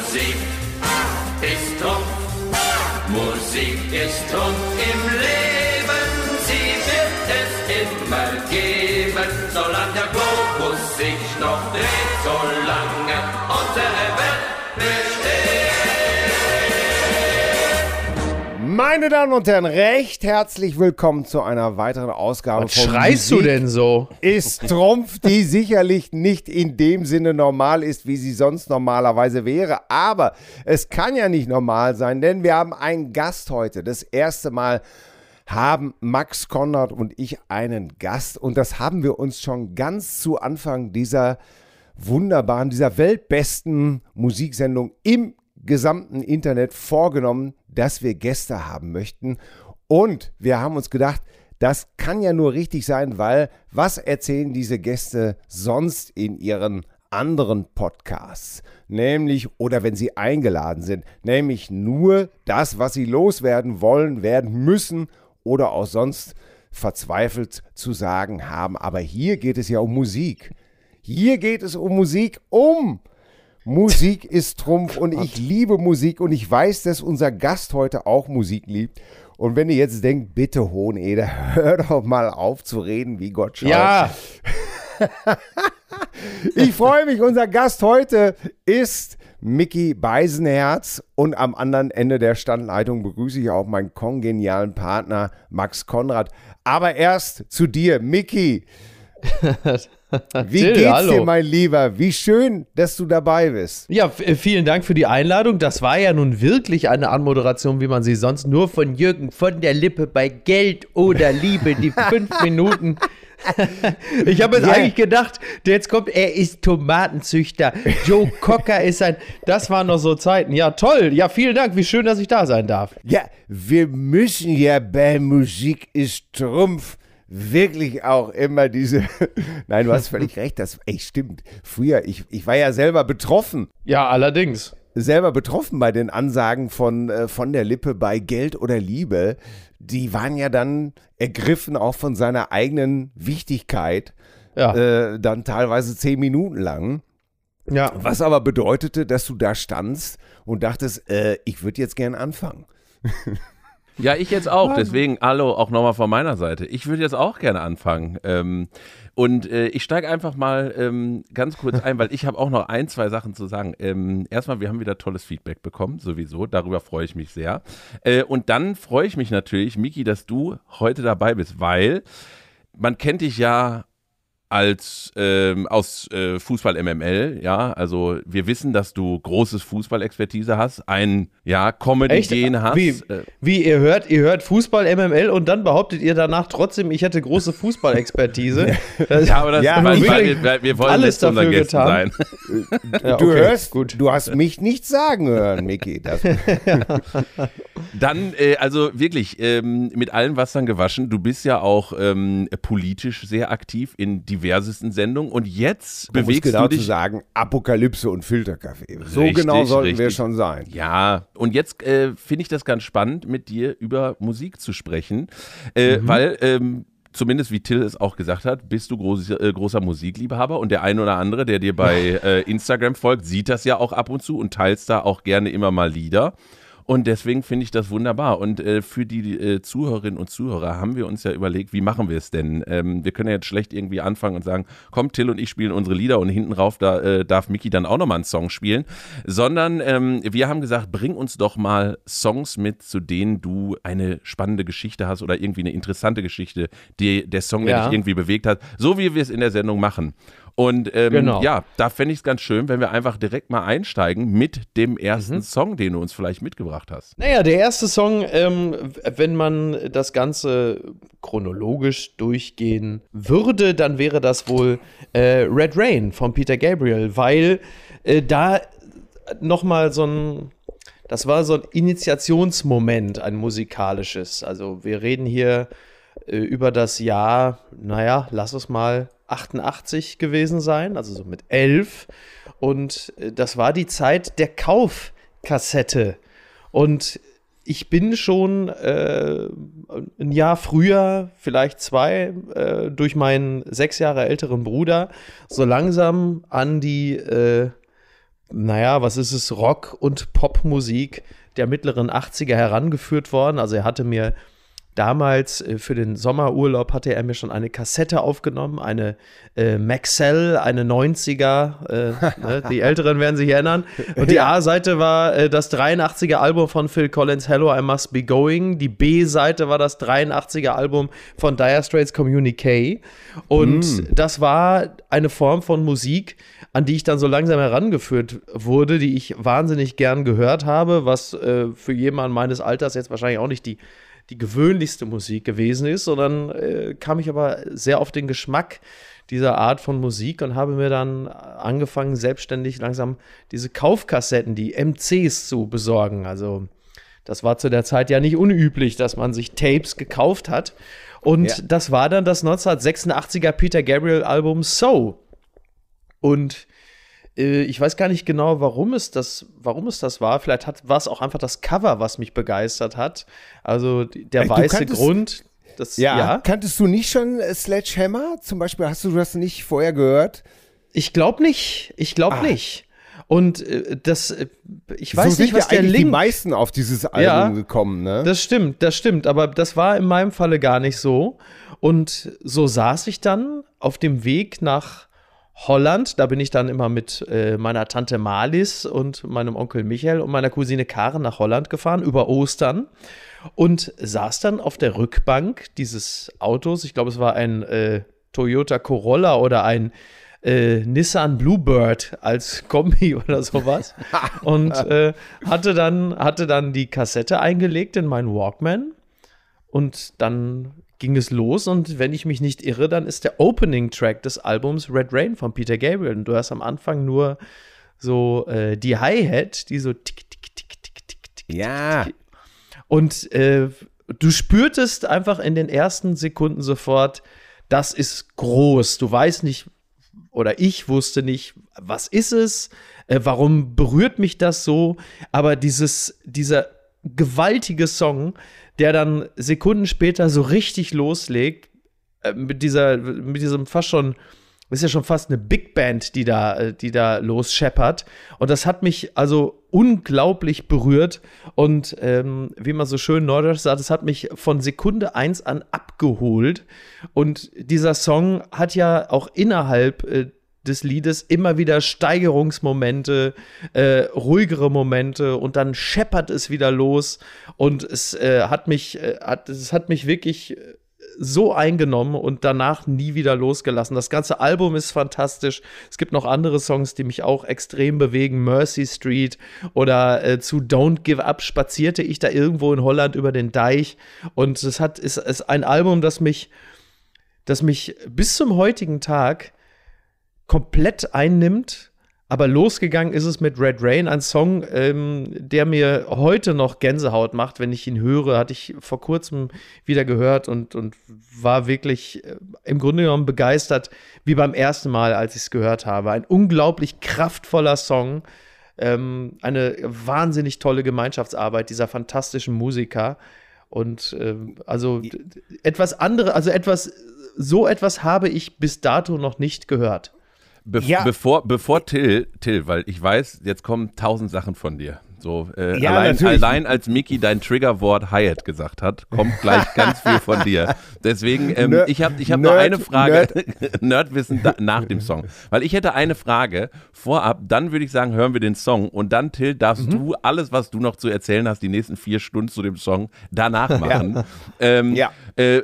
Musik ist Trumpf. Musik ist Trumpf im Leben. Sie wird es immer geben, solange der Globus sich noch dreht, solange unsere Welt Meine Damen und Herren, recht herzlich willkommen zu einer weiteren Ausgabe Was von schreist Musik du denn so? ist Trumpf, die sicherlich nicht in dem Sinne normal ist, wie sie sonst normalerweise wäre. Aber es kann ja nicht normal sein, denn wir haben einen Gast heute. Das erste Mal haben Max Konrad und ich einen Gast und das haben wir uns schon ganz zu Anfang dieser wunderbaren, dieser weltbesten Musiksendung im gesamten Internet vorgenommen, dass wir Gäste haben möchten. Und wir haben uns gedacht, das kann ja nur richtig sein, weil was erzählen diese Gäste sonst in ihren anderen Podcasts? Nämlich, oder wenn sie eingeladen sind, nämlich nur das, was sie loswerden wollen, werden müssen oder auch sonst verzweifelt zu sagen haben. Aber hier geht es ja um Musik. Hier geht es um Musik, um Musik ist Trumpf und ich liebe Musik und ich weiß, dass unser Gast heute auch Musik liebt. Und wenn ihr jetzt denkt, bitte Hoheneder, hör doch mal auf zu reden, wie Gott schaut. Ja, Ich freue mich, unser Gast heute ist Mickey Beisenherz und am anderen Ende der Standleitung begrüße ich auch meinen kongenialen Partner Max Konrad. Aber erst zu dir, Mickey. Wie Till, geht's hallo. dir, mein Lieber? Wie schön, dass du dabei bist. ja, äh, vielen Dank für die Einladung. Das war ja nun wirklich eine Anmoderation, wie man sie sonst nur von Jürgen von der Lippe bei Geld oder Liebe, die fünf Minuten. Ich habe jetzt Ja. eigentlich gedacht, der jetzt kommt, er ist Tomatenzüchter. Joe Cocker ist ein. Das waren noch so Zeiten. Ja, toll. Ja, vielen Dank. Wie schön, dass ich da sein darf. Ja, wir müssen ja bei Musik ist Trumpf wirklich auch immer diese. Nein, du hast völlig recht, das ey, stimmt. Früher, ich, ich war ja selber betroffen. Ja, allerdings. Selber betroffen bei den Ansagen von, äh, von der Lippe bei Geld oder Liebe. Die waren ja dann ergriffen auch von seiner eigenen Wichtigkeit, Ja. äh, dann teilweise zehn Minuten lang. ja. Was aber bedeutete, dass du da standst und dachtest, äh, ich würde jetzt gern anfangen. Ja, ich jetzt auch. Deswegen, hallo, auch nochmal von meiner Seite. Ich würde jetzt auch gerne anfangen. Ähm, und äh, ich steige einfach mal ähm, ganz kurz ein, weil ich habe auch noch ein, zwei Sachen zu sagen. Ähm, erstmal, wir haben wieder tolles Feedback bekommen, sowieso. Darüber freue ich mich sehr. Äh, und dann freue ich mich natürlich, Miki, dass du heute dabei bist, weil man kennt dich ja als ähm, aus äh, Fußball MML, ja, also wir wissen, dass du großes Fußballexpertise hast, ein ja Comedy-Gen hast. Wie, Äh, wie ihr hört, ihr hört Fußball MML und dann behauptet ihr danach trotzdem, ich hätte große Fußballexpertise. Ja, aber das, Ja, weil, weil, wir, weil wir wollen alles nicht dafür Gästen getan. sein. Ja, Du okay, hörst, gut. du hast mich nichts sagen hören, Micky. Das, Dann, äh, also wirklich, ähm, mit allen Wassern gewaschen. Du bist ja auch ähm, politisch sehr aktiv in diversesten Sendungen und jetzt um es bewegst genau du zu dich. sagen, Apokalypse und Filterkaffee. So Richtig, genau sollten wir richtig. schon sein. Ja, und jetzt äh, finde ich das ganz spannend, mit dir über Musik zu sprechen, äh, Mhm. weil ähm, zumindest wie Till es auch gesagt hat, bist du groß, äh, großer Musikliebhaber und der eine oder andere, der dir bei äh, Instagram folgt, sieht das ja auch ab und zu und teilst da auch gerne immer mal Lieder. Und deswegen finde ich das wunderbar. Und äh, für die äh, Zuhörerinnen und Zuhörer haben wir uns ja überlegt, wie machen wir es denn? Ähm, wir können ja jetzt schlecht irgendwie anfangen und sagen, komm, Till und ich spielen unsere Lieder und hinten rauf, da äh, darf Mickey dann auch nochmal einen Song spielen. Sondern ähm, wir haben gesagt, bring uns doch mal Songs mit, zu denen du eine spannende Geschichte hast oder irgendwie eine interessante Geschichte, die der Song, der Ja. dich irgendwie bewegt hat, so wie wir es in der Sendung machen. Und ähm, Genau. ja, da fände ich es ganz schön, wenn wir einfach direkt mal einsteigen mit dem ersten Mhm. Song, den du uns vielleicht mitgebracht hast. Naja, der erste Song, ähm, wenn man das Ganze chronologisch durchgehen würde, dann wäre das wohl äh, Red Rain von Peter Gabriel, weil äh, da nochmal so ein, das war so ein Initiationsmoment, ein musikalisches. Also wir reden hier äh, über das Jahr, naja, lass es mal 88 gewesen sein, also so mit 11. Und äh, das war die Zeit der Kaufkassette. Und ich bin schon äh, ein Jahr früher, vielleicht zwei, äh, durch meinen sechs Jahre älteren Bruder so langsam an die äh, naja, was ist es, Rock- und Popmusik der mittleren 80er herangeführt worden. Also er hatte mir damals äh, für den Sommerurlaub hatte er mir schon eine Kassette aufgenommen, eine äh, Maxell, eine 90er, äh, ne, die Älteren werden sich erinnern. Und die A-Seite war äh, das 83er Album von Phil Collins, Hello, I Must Be Going. Die B-Seite war das 83er Album von Dire Straits Communique. Und mm. das war eine Form von Musik, an die ich dann so langsam herangeführt wurde, die ich wahnsinnig gern gehört habe, was äh, für jemanden meines Alters jetzt wahrscheinlich auch nicht die die gewöhnlichste Musik gewesen ist, sondern äh, kam ich aber sehr auf den Geschmack dieser Art von Musik und habe mir dann angefangen, selbstständig langsam diese Kaufkassetten, die MCs zu besorgen. Also das war zu der Zeit ja nicht unüblich, dass man sich Tapes gekauft hat. Und ja. das war dann das 1986er Peter Gabriel Album So. Und ich weiß gar nicht genau, warum es das, warum es das war. Vielleicht war es auch einfach das Cover, was mich begeistert hat. Also der du weiße kanntest, Grund. Das, ja, ja, kanntest du nicht schon äh, Sledgehammer? Zum Beispiel hast du das nicht vorher gehört? Ich glaube nicht. Ich glaube ah. nicht. Und äh, das, äh, ich weiß so nicht, was der Link. die meisten auf dieses Album ja, gekommen, ne? Das stimmt, das stimmt. Aber das war in meinem Falle gar nicht so. Und so saß ich dann auf dem Weg nach Holland. Da bin ich dann immer mit äh, meiner Tante Malis und meinem Onkel Michael und meiner Cousine Karen nach Holland gefahren über Ostern und saß dann auf der Rückbank dieses Autos. Ich glaube, es war ein äh, Toyota Corolla oder ein äh, Nissan Bluebird als Kombi oder sowas und äh, hatte dann hatte dann die Kassette eingelegt in meinen Walkman und dann ging es los und wenn ich mich nicht irre, dann ist der Opening-Track des Albums Red Rain von Peter Gabriel und du hast am Anfang nur so äh, die Hi-Hat, die so tick, tick, tick, tick, tick, tick. Ja. Tick, und äh, du spürtest einfach in den ersten Sekunden sofort, das ist groß. Du weißt nicht, oder ich wusste nicht, was ist es, äh, warum berührt mich das so, aber dieses, dieser gewaltige Song, der dann Sekunden später so richtig loslegt, äh, mit dieser, mit diesem fast schon, ist ja schon fast eine Big Band, die da, äh, die da losscheppert. Und das hat mich also unglaublich berührt. Und ähm, wie man so schön neudeutsch sagt, es hat mich von Sekunde eins an abgeholt. Und dieser Song hat ja auch innerhalb äh, des Liedes immer wieder Steigerungsmomente, äh, ruhigere Momente und dann scheppert es wieder los und es äh, hat mich, äh, hat, es hat mich wirklich äh, so eingenommen und danach nie wieder losgelassen. Das ganze Album ist fantastisch. Es gibt noch andere Songs, die mich auch extrem bewegen. Mercy Street oder äh, zu Don't Give Up spazierte ich da irgendwo in Holland über den Deich und es hat ist, ist ein Album, das mich das mich bis zum heutigen Tag komplett einnimmt. Aber losgegangen ist es mit Red Rain, ein Song, ähm, der mir heute noch Gänsehaut macht, wenn ich ihn höre. Hatte ich vor kurzem wieder gehört und, und war wirklich äh, im Grunde genommen begeistert, wie beim ersten Mal, als ich es gehört habe. Ein unglaublich kraftvoller Song, ähm, eine wahnsinnig tolle Gemeinschaftsarbeit dieser fantastischen Musiker. Und äh, also etwas andere, also etwas, so etwas habe ich bis dato noch nicht gehört. Be ja. bevor, bevor Till, Till, weil ich weiß, jetzt kommen tausend Sachen von dir. So, äh, ja, allein, allein, als Mickey dein Triggerwort Hyatt gesagt hat, kommt gleich ganz viel von dir. Deswegen, ähm, Nerd, ich habe ich hab nur eine Frage, Nerd. Nerdwissen nach dem Song. Weil ich hätte eine Frage vorab, dann würde ich sagen, hören wir den Song und dann, Till, darfst mhm. du alles, was du noch zu erzählen hast, die nächsten vier Stunden zu dem Song danach machen. ja. Ähm, ja. Äh,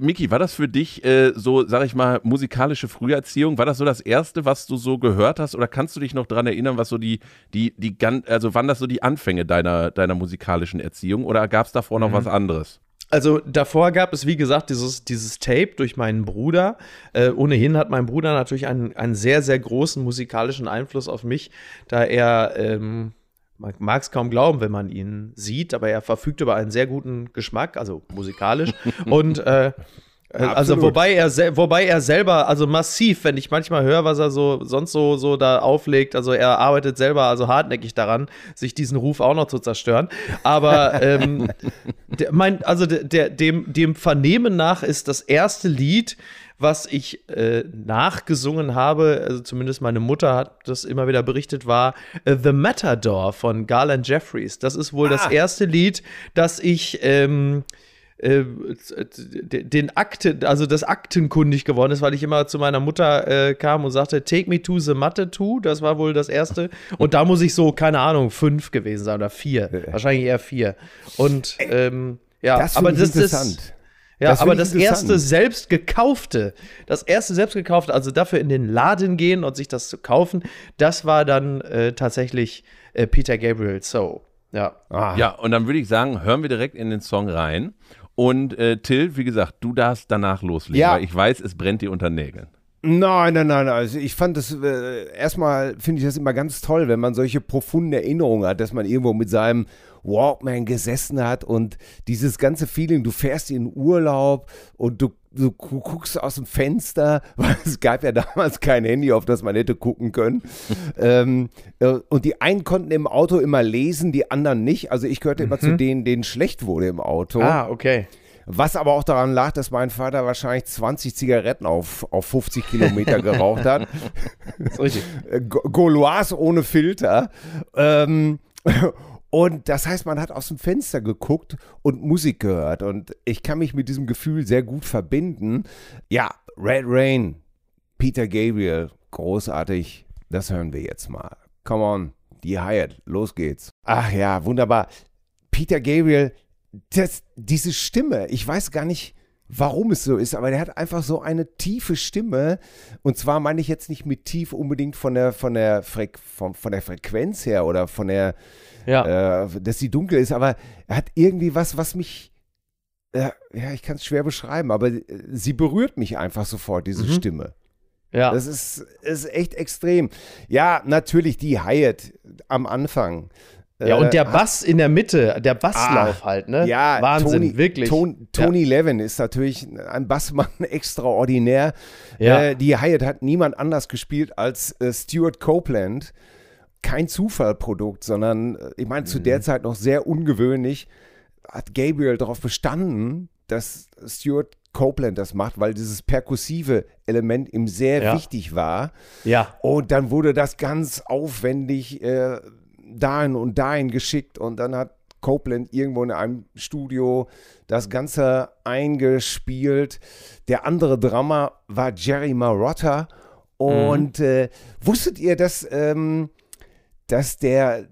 Miki, war das für dich äh, so, sag ich mal, musikalische Früherziehung? War das so das Erste, was du so gehört hast? Oder kannst du dich noch daran erinnern, was so die, die, die, also wann das so die Anfänge deiner, deiner musikalischen Erziehung? Oder gab es davor noch mhm. was anderes? Also davor gab es, wie gesagt, dieses, dieses Tape durch meinen Bruder. Äh, ohnehin hat mein Bruder natürlich einen, einen sehr, sehr großen musikalischen Einfluss auf mich, da er ähm, man mag es kaum glauben, wenn man ihn sieht, aber er verfügt über einen sehr guten Geschmack, also musikalisch. und äh, äh also wobei er wobei er selber also massiv, wenn ich manchmal höre, was er so sonst so so da auflegt, also er arbeitet selber also hartnäckig daran, sich diesen Ruf auch noch zu zerstören. Aber ähm, der, mein also der dem dem Vernehmen nach ist das erste Lied was ich äh, nachgesungen habe, also zumindest meine Mutter hat das immer wieder berichtet, war äh, The Matador von Garland Jeffries. Das ist wohl ah. das erste Lied, das ich ähm, äh, den Akten, also das aktenkundig geworden ist, weil ich immer zu meiner Mutter äh, kam und sagte, take me to the Mathe to, das war wohl das erste. Und da muss ich so, keine Ahnung, fünf gewesen sein oder vier. Wahrscheinlich eher vier. Und ähm, ja, das aber das ist. Ja, das aber das erste selbst gekaufte, das erste selbst gekaufte, also dafür in den Laden gehen und sich das zu kaufen, das war dann äh, tatsächlich äh, Peter Gabriel So. Ja. Ah. Ja, und dann würde ich sagen, hören wir direkt in den Song rein. Und äh, Till, wie gesagt, du darfst danach loslegen, ja. weil ich weiß, es brennt dir unter Nägeln. Nein, nein, nein. Also ich fand das äh, erstmal finde ich das immer ganz toll, wenn man solche profunden Erinnerungen hat, dass man irgendwo mit seinem Walkman gesessen hat und dieses ganze Feeling, du fährst in Urlaub und du, du guckst aus dem Fenster, weil es gab ja damals kein Handy, auf das man hätte gucken können. ähm, äh, und die einen konnten im Auto immer lesen, die anderen nicht. Also ich gehörte mhm. immer zu mhm. denen, denen schlecht wurde im Auto. Ah, okay. Was aber auch daran lag, dass mein Vater wahrscheinlich 20 Zigaretten auf, auf 50 Kilometer geraucht hat. Richtig. Gauloise ohne Filter. Ähm, und das heißt, man hat aus dem Fenster geguckt und Musik gehört. Und ich kann mich mit diesem Gefühl sehr gut verbinden. Ja, Red Rain, Peter Gabriel, großartig. Das hören wir jetzt mal. Come on, die Hyatt, los geht's. Ach ja, wunderbar. Peter Gabriel, das, diese Stimme, ich weiß gar nicht, warum es so ist, aber der hat einfach so eine tiefe Stimme. Und zwar meine ich jetzt nicht mit tief unbedingt von der, von der, Fre von, von der Frequenz her oder von der, ja. äh, dass sie dunkel ist, aber er hat irgendwie was, was mich, äh, ja, ich kann es schwer beschreiben, aber äh, sie berührt mich einfach sofort, diese mhm. Stimme. Ja. Das ist, ist echt extrem. Ja, natürlich die Hyatt am Anfang. Ja, und der äh, Bass in der Mitte, der Basslauf ah, halt, ne? Ja, Wahnsinn, Tony, wirklich. Ton, Tony ja. Levin ist natürlich ein Bassmann extraordinär. Ja. Äh, die Hyatt hat niemand anders gespielt als äh, Stuart Copeland. Kein Zufallprodukt, sondern äh, ich meine, mhm. zu der Zeit noch sehr ungewöhnlich, hat Gabriel darauf bestanden, dass Stuart Copeland das macht, weil dieses perkussive Element ihm sehr ja. wichtig war. Ja. Und dann wurde das ganz aufwendig äh, dahin und dahin geschickt und dann hat Copeland irgendwo in einem Studio das Ganze eingespielt. Der andere Drummer war Jerry Marotta. Und mhm. äh, wusstet ihr, dass, ähm, dass der,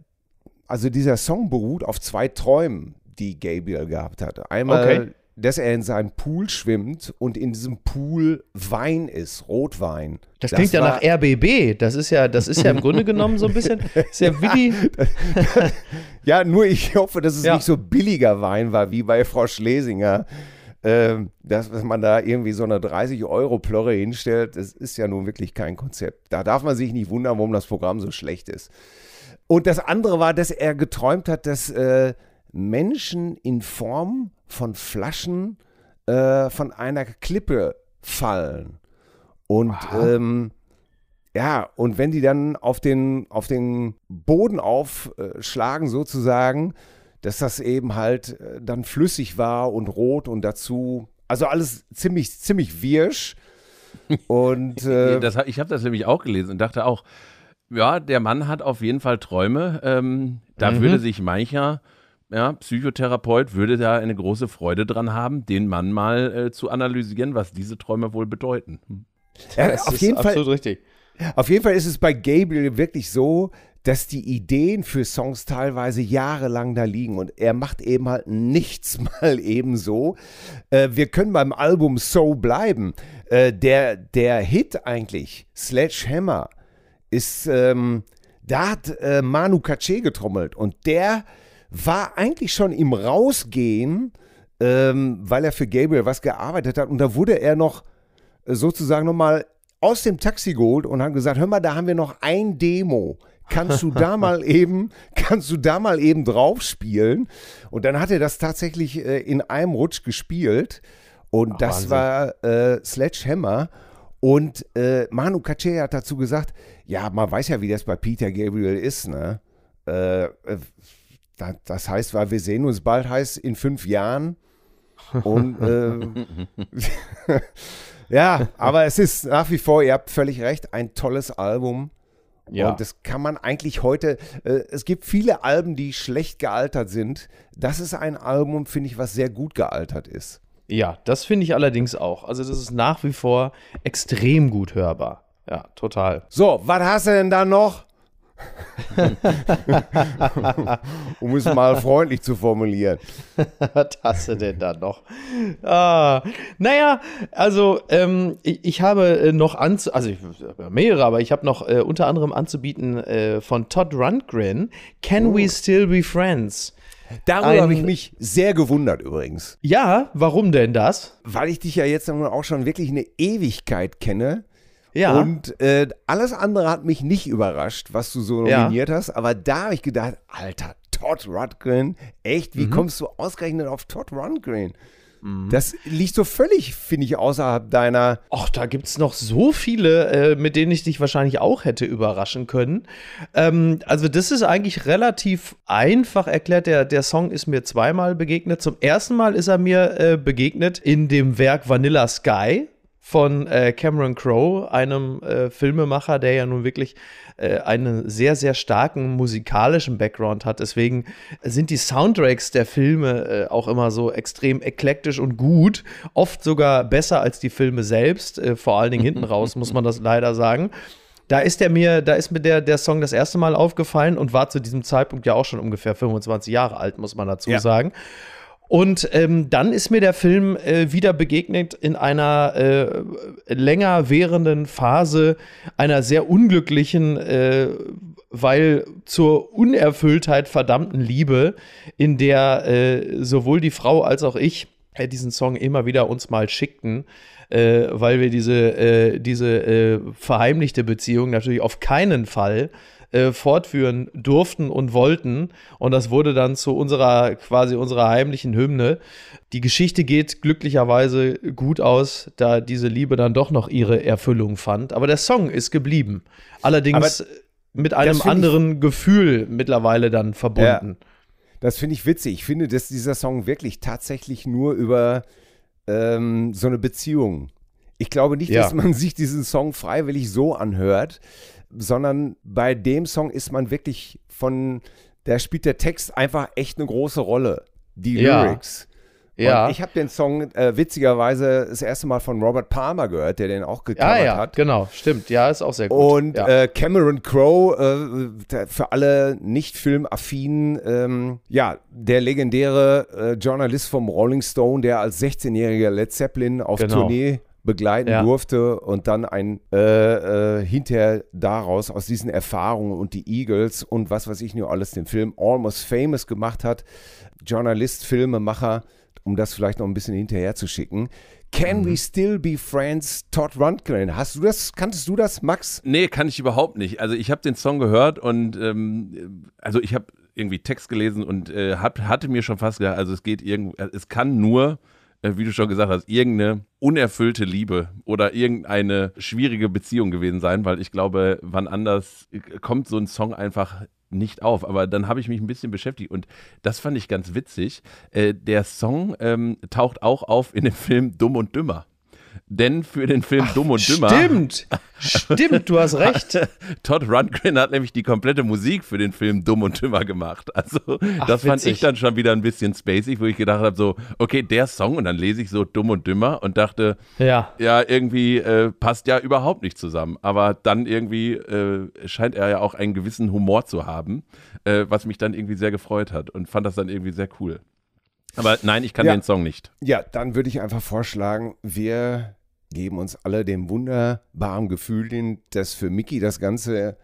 also dieser Song beruht auf zwei Träumen, die Gabriel gehabt hatte. Einmal okay dass er in seinem Pool schwimmt und in diesem Pool Wein ist, Rotwein. Das, das klingt ja nach RBB. Das ist ja, das ist ja im Grunde genommen so ein bisschen, ist ja wie ja, nur ich hoffe, dass es ja. nicht so billiger Wein war wie bei Frau Schlesinger. Ähm, dass, dass man da irgendwie so eine 30-Euro-Plörre hinstellt, das ist ja nun wirklich kein Konzept. Da darf man sich nicht wundern, warum das Programm so schlecht ist. Und das andere war, dass er geträumt hat, dass äh, Menschen in Form von Flaschen äh, von einer Klippe fallen. Und ähm, ja, und wenn die dann auf den, auf den Boden aufschlagen, sozusagen, dass das eben halt äh, dann flüssig war und rot und dazu, also alles ziemlich, ziemlich wirsch. Und äh, das, ich habe das nämlich auch gelesen und dachte auch, ja, der Mann hat auf jeden Fall Träume. Ähm, da mhm. würde sich mancher ja, Psychotherapeut würde da eine große Freude dran haben, den Mann mal äh, zu analysieren, was diese Träume wohl bedeuten. Hm. Ja, das auf jeden Fall, richtig. Auf jeden Fall ist es bei Gabriel wirklich so, dass die Ideen für Songs teilweise jahrelang da liegen und er macht eben halt nichts mal eben so. Äh, wir können beim Album So bleiben. Äh, der, der Hit eigentlich, Sledgehammer, ist, ähm, da hat äh, Manu Katché getrommelt und der war eigentlich schon im Rausgehen, ähm, weil er für Gabriel was gearbeitet hat. Und da wurde er noch äh, sozusagen nochmal aus dem Taxi geholt und haben gesagt, hör mal, da haben wir noch ein Demo. Kannst du da mal eben, kannst du da mal eben drauf spielen? Und dann hat er das tatsächlich äh, in einem Rutsch gespielt. Und Ach, das Wahnsinn. war äh, Sledgehammer. Und äh, Manu Katché hat dazu gesagt, ja, man weiß ja, wie das bei Peter Gabriel ist, ne? Äh, äh das heißt, weil wir sehen uns bald heißt in fünf Jahren. Und äh, Ja, aber es ist nach wie vor, ihr habt völlig recht, ein tolles Album. Ja. Und das kann man eigentlich heute, äh, es gibt viele Alben, die schlecht gealtert sind. Das ist ein Album, finde ich, was sehr gut gealtert ist. Ja, das finde ich allerdings auch. Also das ist nach wie vor extrem gut hörbar. Ja, total. So, was hast du denn da noch? um es mal freundlich zu formulieren. Was hast du denn da noch? Ah, naja, also ähm, ich, ich habe äh, noch anzu, also ich, mehrere, aber ich habe noch äh, unter anderem anzubieten äh, von Todd Rundgren, Can We Still Be Friends? Darüber habe ich mich sehr gewundert übrigens. Ja, warum denn das? Weil ich dich ja jetzt auch schon wirklich eine Ewigkeit kenne. Ja, Und äh, alles andere hat mich nicht überrascht, was du so Ja. nominiert hast. Aber da habe ich gedacht, Alter, Todd Rundgren, echt, Mhm. wie kommst du ausgerechnet auf Todd Rundgren? Das liegt so völlig, finde ich, außerhalb deiner. Och, da gibt es noch so viele, äh, mit denen ich dich wahrscheinlich auch hätte überraschen können. Ähm, also, das ist eigentlich relativ einfach erklärt. Der, der Song ist mir zweimal begegnet. Zum ersten Mal ist er mir äh, begegnet in dem Werk Vanilla Sky von äh, Cameron Crowe, einem äh, Filmemacher, der ja nun wirklich äh, einen sehr, sehr starken musikalischen Background hat. Deswegen sind die Soundtracks der Filme äh, auch immer so extrem eklektisch und gut, oft sogar besser als die Filme selbst, äh, vor allen Dingen hinten raus, muss man das leider sagen. Da ist der mir, da ist mir der, der Song das erste Mal aufgefallen und war zu diesem Zeitpunkt ja auch schon ungefähr 25 Jahre alt, muss man dazu Ja. sagen. Und ähm, dann ist mir der Film äh, wieder begegnet in einer äh, länger währenden Phase einer sehr unglücklichen, äh, weil zur Unerfülltheit verdammten Liebe, in der äh, sowohl die Frau als auch ich äh, diesen Song immer wieder uns mal schickten, äh, weil wir diese, diese verheimlichte Beziehung natürlich auf keinen Fall äh, fortführen durften und wollten. Und das wurde dann zu unserer, quasi unserer heimlichen Hymne. Die Geschichte geht glücklicherweise gut aus, da diese Liebe dann doch noch ihre Erfüllung fand. Aber der Song ist geblieben. Allerdings Aber mit einem anderen Gefühl mittlerweile dann verbunden. Das finde ich witzig. Ich finde, dass dieser Song wirklich tatsächlich nur über ähm, so eine Beziehung. Ich glaube nicht, Ja. dass man sich diesen Song freiwillig so anhört, sondern bei dem Song ist man wirklich von, da spielt der Text einfach echt eine große Rolle. Die. Lyrics. Ja. Und ich habe den Song äh, witzigerweise das erste Mal von Robert Palmer gehört, der den auch gecovert Ja, ja, hat. genau, stimmt. Ja, ist auch sehr gut. Und ja. äh, Cameron Crowe, äh, für alle nicht filmaffinen, ähm, ja, der legendäre äh, Journalist vom Rolling Stone, der als 16-jähriger Led Zeppelin auf Genau. Tournee begleiten Ja. durfte und dann ein äh, äh, hinterher daraus aus diesen Erfahrungen und die Eagles und was weiß ich nur alles den Film Almost Famous gemacht hat. Journalist, Filmemacher, um das vielleicht noch ein bisschen hinterher zu schicken. Can Mhm. we still be friends? Todd Rundgren. Hast du das? Kanntest du das, Max? Nee, kann ich überhaupt nicht. Also ich habe den Song gehört und ähm, also ich habe irgendwie Text gelesen und äh, hab, hatte mir schon fast gedacht, also es geht irgend, es kann nur, äh, wie du schon gesagt hast, irgendeine unerfüllte Liebe oder irgendeine schwierige Beziehung gewesen sein, weil ich glaube, wann anders äh, kommt so ein Song einfach nicht auf. Aber dann habe ich mich ein bisschen beschäftigt und das fand ich ganz witzig. Äh, der Song ähm, taucht auch auf in dem Film Dumm und Dümmer. Denn für den Film Dumm und Dümmer Stimmt, stimmt, du hast recht. Todd Rundgren hat nämlich die komplette Musik für den Film Dumm und Dümmer gemacht. Also das fand witzig. ich dann schon wieder ein bisschen spacig, wo ich gedacht habe, so, okay, der Song und dann lese ich so Dumm und Dümmer und dachte, Ja, ja, irgendwie äh, passt ja überhaupt nicht zusammen. Aber dann irgendwie äh, scheint er ja auch einen gewissen Humor zu haben, äh, was mich dann irgendwie sehr gefreut hat und fand das dann irgendwie sehr cool. Aber nein, ich kann Ja. den Song nicht. Ja, dann würde ich einfach vorschlagen, wir geben uns alle dem wunderbaren Gefühl hin, dass für Mickey das ganze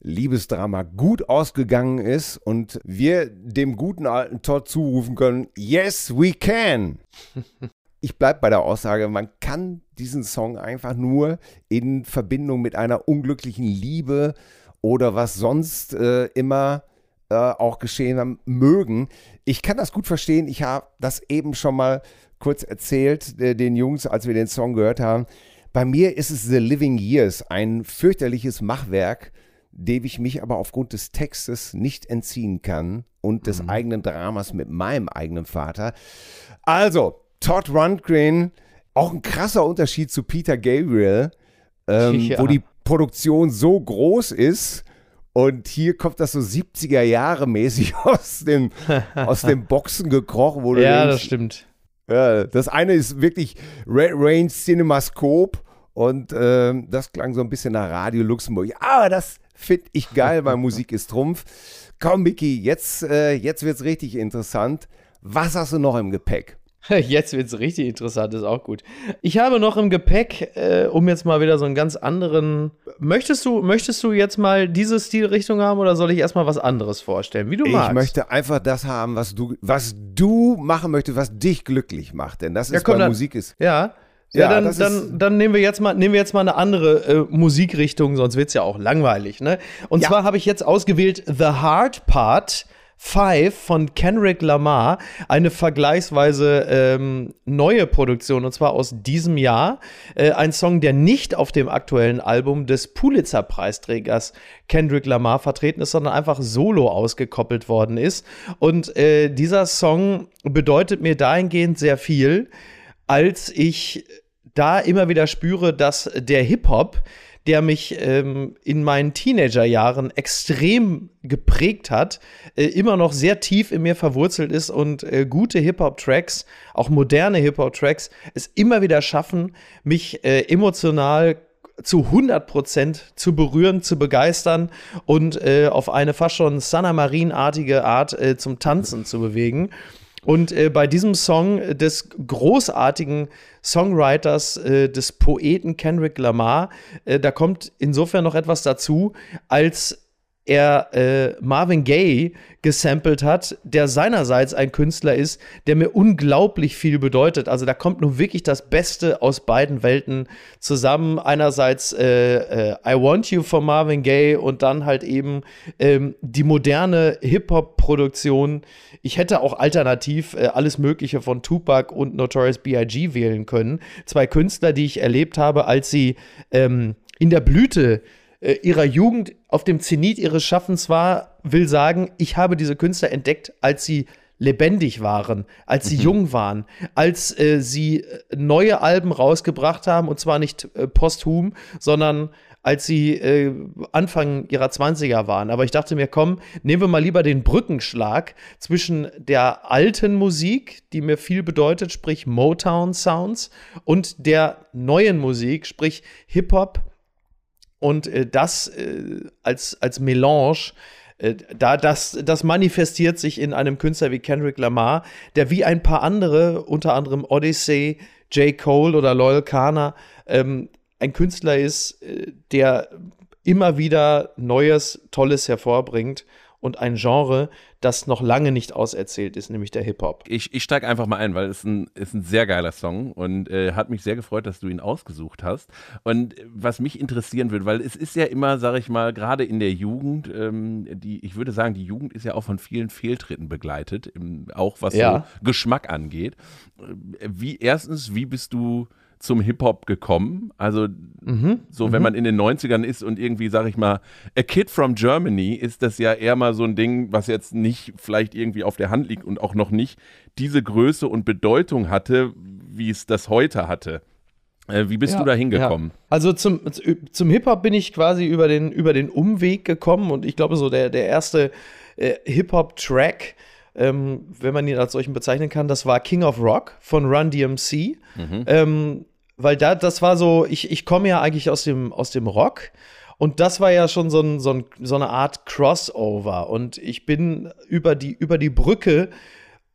Liebesdrama gut ausgegangen ist und wir dem guten alten Todd zurufen können, yes, we can. Ich bleibe bei der Aussage, man kann diesen Song einfach nur in Verbindung mit einer unglücklichen Liebe oder was sonst äh, immer äh, auch geschehen haben, mögen. Ich kann das gut verstehen. Ich habe das eben schon mal kurz erzählt, äh, den Jungs, als wir den Song gehört haben. Bei mir ist es The Living Years, ein fürchterliches Machwerk, dem ich mich aber aufgrund des Textes nicht entziehen kann und des eigenen Dramas mit meinem eigenen Vater. Also, Todd Rundgren, auch ein krasser Unterschied zu Peter Gabriel, ähm, Ja. wo die Produktion so groß ist. Und hier kommt das so 70er Jahre mäßig aus den, aus den Boxen gekrochen, wo du Ja, denkst, das stimmt. ja, das eine ist wirklich Red Range Cinemascope und ähm, das klang so ein bisschen nach Radio Luxemburg. Aber das finde ich geil, weil Musik ist Trumpf. Komm, Micky, jetzt, äh, jetzt wird es richtig interessant. Was hast du noch im Gepäck? Jetzt wird es richtig interessant, ist auch gut. Ich habe noch im Gepäck, äh, um jetzt mal wieder so einen ganz anderen. Möchtest du, möchtest du jetzt mal diese Stilrichtung haben oder soll ich erstmal was anderes vorstellen? Wie du magst. Ich möchte einfach das haben, was du, was du machen möchtest, was dich glücklich macht. Denn das Ja, ist komm, bei dann- Musik ist. Ja. Ja, Ja, dann, dann, dann nehmen wir jetzt mal, nehmen wir jetzt mal eine andere äh, Musikrichtung, sonst wird es ja auch langweilig. Ne? Und Ja. zwar habe ich jetzt ausgewählt The Hard Part 5 von Kendrick Lamar, eine vergleichsweise ähm, neue Produktion und zwar aus diesem Jahr. Äh, ein Song, der nicht auf dem aktuellen Album des Pulitzer-Preisträgers Kendrick Lamar vertreten ist, sondern einfach solo ausgekoppelt worden ist. Und äh, dieser Song bedeutet mir dahingehend sehr viel, als ich da immer wieder spüre, dass der Hip-Hop, der mich ähm, in meinen Teenagerjahren extrem geprägt hat, äh, immer noch sehr tief in mir verwurzelt ist und äh, gute Hip-Hop-Tracks, auch moderne Hip-Hop-Tracks, es immer wieder schaffen, mich äh, emotional zu 100% zu berühren, zu begeistern und äh, auf eine fast schon Sanna Marin-artige Art äh, zum Tanzen zu bewegen. Und äh, bei diesem Song des großartigen Songwriters, äh, des Poeten Kendrick Lamar, äh, da kommt insofern noch etwas dazu, als er äh, Marvin Gaye gesampelt hat, der seinerseits ein Künstler ist, der mir unglaublich viel bedeutet. Also da kommt nun wirklich das Beste aus beiden Welten zusammen. Einerseits äh, äh, I Want You von Marvin Gaye und dann halt eben ähm, die moderne Hip-Hop-Produktion. Ich hätte auch alternativ äh, alles Mögliche von Tupac und Notorious B.I.G. wählen können. Zwei Künstler, die ich erlebt habe, als sie ähm, in der Blüte äh, ihrer Jugend auf dem Zenit ihres Schaffens war, will sagen, ich habe diese Künstler entdeckt, als sie lebendig waren, als sie jung waren, als äh, sie äh, neue Alben rausgebracht haben und zwar nicht äh, posthum, sondern als sie äh, Anfang ihrer 20er waren. Aber ich dachte mir, komm, nehmen wir mal lieber den Brückenschlag zwischen der alten Musik, die mir viel bedeutet, sprich Motown Sounds, und der neuen Musik, sprich Hip-Hop, und äh, das äh, als, als Melange, äh, da, das, das manifestiert sich in einem Künstler wie Kendrick Lamar, der wie ein paar andere, unter anderem Odyssey, J. Cole oder Loyal Kana, ähm, ein Künstler ist, äh, der immer wieder Neues, Tolles hervorbringt und ein Genre, das noch lange nicht auserzählt ist, nämlich der Hip-Hop. Ich, ich steige einfach mal ein, weil es ein, ist ein sehr geiler Song und äh, hat mich sehr gefreut, dass du ihn ausgesucht hast. Und äh, was mich interessieren würde, weil es ist ja immer, sage ich mal, gerade in der Jugend, ähm, die, ich würde sagen, die Jugend ist ja auch von vielen Fehltritten begleitet, im, auch was Ja. so Geschmack angeht. Äh, Wie erstens, wie bist du zum Hip-Hop gekommen? Also so, wenn man in den 90ern ist und irgendwie, sag ich mal, A Kid from Germany, ist das ja eher mal so ein Ding, was jetzt nicht vielleicht irgendwie auf der Hand liegt und auch noch nicht diese Größe und Bedeutung hatte, wie es das heute hatte. Äh, wie bist Ja, du da hingekommen? Ja. Also zum, zum Hip-Hop bin ich quasi über den, über den Umweg gekommen und ich glaube, so der, der erste äh, Hip-Hop-Track, ähm, wenn man ihn als solchen bezeichnen kann, das war King of Rock von Run DMC. Ähm, weil da, das war so, ich, ich komme ja eigentlich aus dem, aus dem Rock. Und das war ja schon so, ein, so, ein, so eine Art Crossover. Und ich bin über die, über die Brücke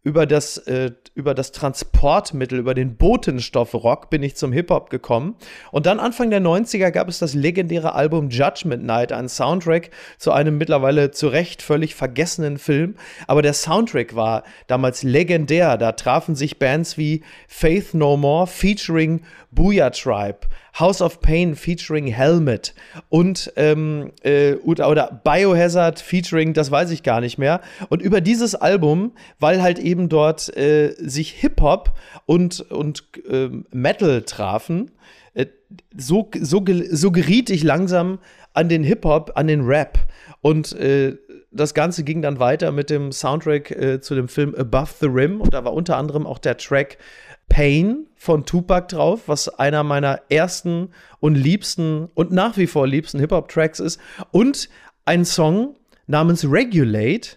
über das, äh, über das Transportmittel, über den Botenstoff Rock bin ich zum Hip-Hop gekommen. Und dann Anfang der 90er gab es das legendäre Album Judgment Night, ein Soundtrack zu einem mittlerweile zu Recht völlig vergessenen Film. Aber der Soundtrack war damals legendär. Da trafen sich Bands wie Faith No More featuring Booyah Tribe, House of Pain featuring Helmet und ähm, äh, oder, Biohazard featuring, das weiß ich gar nicht mehr. Und über dieses Album, weil halt eben dort äh, sich Hip-Hop und, und ähm, Metal trafen, äh, so, so, so geriet ich langsam an den Hip-Hop, an den Rap. Und äh, das Ganze ging dann weiter mit dem Soundtrack äh, zu dem Film Above the Rim. Und da war unter anderem auch der Track Pain von Tupac drauf, was einer meiner ersten und liebsten und nach wie vor liebsten Hip-Hop-Tracks ist. Und ein Song namens Regulate,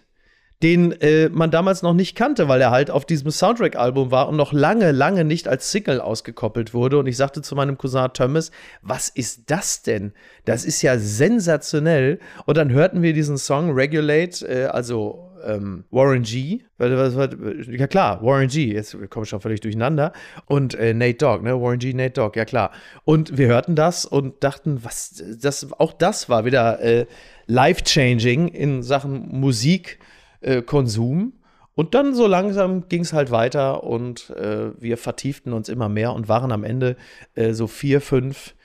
den äh, man damals noch nicht kannte, weil er halt auf diesem Soundtrack-Album war und noch lange, lange nicht als Single ausgekoppelt wurde. Und ich sagte zu meinem Cousin Thomas, was ist das denn? Das ist ja sensationell. Und dann hörten wir diesen Song Regulate, äh, also ähm, Warren G. Ja klar, Warren G. Jetzt komme ich schon völlig durcheinander. Und äh, Nate Dogg, ne? Warren G, Nate Dogg, ja klar. Und wir hörten das und dachten, was, das, auch das war wieder äh, life-changing in Sachen Musikkonsum. Äh, und dann so langsam ging es halt weiter und äh, wir vertieften uns immer mehr und waren am Ende äh, so vier, fünf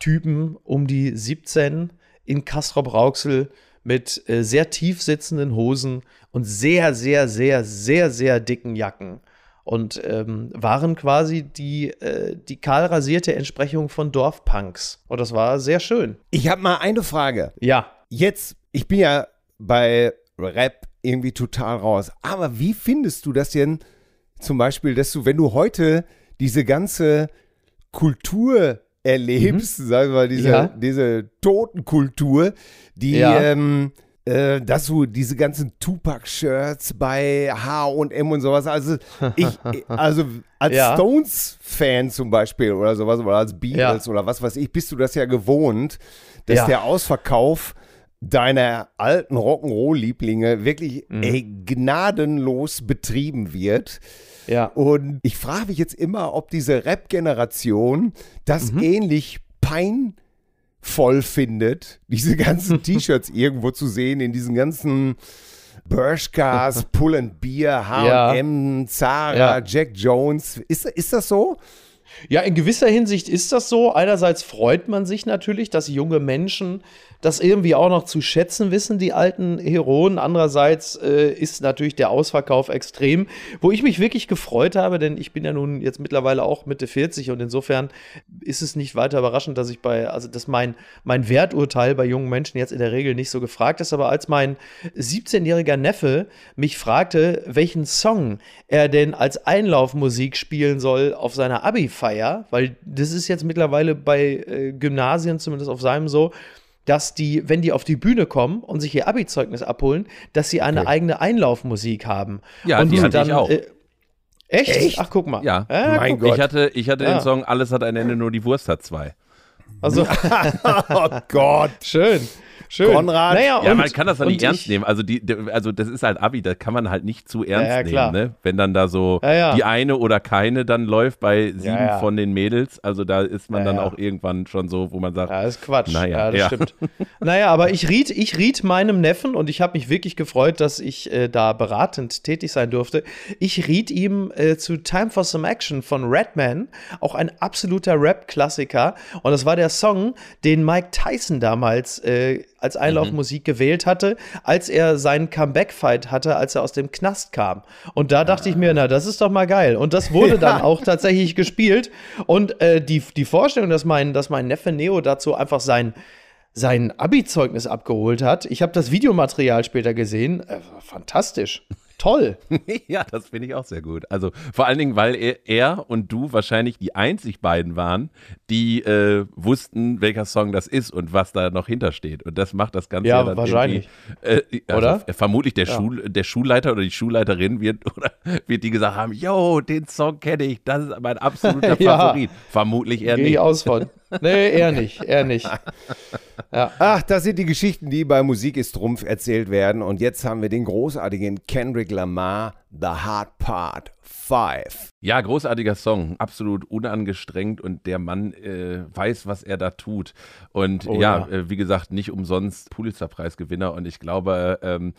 Typen um die 17 in Castrop-Rauxel mit äh, sehr tief sitzenden Hosen und sehr, sehr, sehr, sehr, sehr dicken Jacken. Und ähm, waren quasi die, äh, die kahlrasierte Entsprechung von Dorfpunks. Und das war sehr schön. Ich habe mal eine Frage. Ja. Jetzt, ich bin ja bei Rap irgendwie total raus. Aber wie findest du das denn zum Beispiel, dass du, wenn du heute diese ganze Kultur erlebst, mhm. sagen wir mal, diese, ja. diese Totenkultur, die ja. ähm, äh, dass du diese ganzen Tupac-Shirts bei H&M und sowas, also ich, also als ja. Stones-Fan zum Beispiel oder sowas, oder als Beatles ja. oder was weiß ich, bist du das ja gewohnt, dass ja. der Ausverkauf deiner alten Rock'n'Roll-Lieblinge wirklich mhm. ey, gnadenlos betrieben wird. Ja. Und ich frage mich jetzt immer, ob diese Rap-Generation das mhm. ähnlich pein voll findet, diese ganzen T-Shirts irgendwo zu sehen, in diesen ganzen Bershkas, Pull and Beer, H&M, ja. Zara, ja. Jack Jones. Ist, ist das so? Ja, in gewisser Hinsicht ist das so. Einerseits freut man sich natürlich, dass junge Menschen das irgendwie auch noch zu schätzen wissen, die alten Heroen. Andererseits äh, ist natürlich der Ausverkauf extrem, wo ich mich wirklich gefreut habe, denn ich bin ja nun jetzt mittlerweile auch Mitte 40 und insofern ist es nicht weiter überraschend, dass ich bei, also dass mein, mein Werturteil bei jungen Menschen jetzt in der Regel nicht so gefragt ist. Aber als mein 17-jähriger Neffe mich fragte, welchen Song er denn als Einlaufmusik spielen soll auf seiner Abi-Feier, weil das ist jetzt mittlerweile bei äh, Gymnasien, zumindest auf seinem so, dass die, wenn die auf die Bühne kommen und sich ihr Abi-Zeugnis abholen, dass sie eine okay. eigene Einlaufmusik haben. Ja, und die hatte dann, ich auch. Äh, echt? echt? Ach, guck mal. Ja. Äh, mein Gott. Ich hatte, ich hatte ja. den Song Alles hat ein Ende, nur die Wurst hat zwei. Also, oh Gott. Schön. Schön. Konrad. Naja, ja, man kann das doch nicht ernst ich, nehmen. Also, die, also das ist halt Abi, das kann man halt nicht zu ernst ja, ja, nehmen, ne? Wenn dann da so die eine oder keine dann läuft bei sieben von den Mädels. Also da ist man dann auch irgendwann schon so, wo man sagt. Ja, das ist Quatsch. Naja, ja, das stimmt. naja, aber ich riet, ich riet meinem Neffen und ich habe mich wirklich gefreut, dass ich äh, da beratend tätig sein durfte. Ich riet ihm äh, zu Time for Some Action von Redman, auch ein absoluter Rap-Klassiker. Und das war der Song, den Mike Tyson damals äh, als Einlaufmusik mhm. gewählt hatte, als er seinen Comeback-Fight hatte, als er aus dem Knast kam. Und da dachte ah. ich mir, na, das ist doch mal geil. Und das wurde ja. dann auch tatsächlich gespielt. Und äh, die, die Vorstellung, dass mein, dass mein Neffe Neo dazu einfach sein sein Abi-Zeugnis abgeholt hat. Ich habe das Videomaterial später gesehen. Äh, fantastisch. Toll. ja, das finde ich auch sehr gut. Also vor allen Dingen, weil er, er und du wahrscheinlich die einzig beiden waren, die äh, wussten, welcher Song das ist und was da noch hintersteht. Und das macht das Ganze ja, ja wahrscheinlich. Äh, also oder? Vermutlich der, ja. Schul, der Schulleiter oder die Schulleiterin wird, oder wird die gesagt haben, yo, den Song kenne ich, das ist mein absoluter Favorit. Vermutlich eher Geh nicht. Ich aus von. Nee, eher nicht, eher nicht. Ja. Ach, das sind die Geschichten, die bei Musik ist Trumpf erzählt werden. Und jetzt haben wir den großartigen Kendrick Lamar, The Hard Part 5. Ja, großartiger Song, absolut unangestrengt und der Mann äh, weiß, was er da tut. Und oh, ja, ja. Äh, wie gesagt, nicht umsonst Pulitzerpreisgewinner und ich glaube, ähm,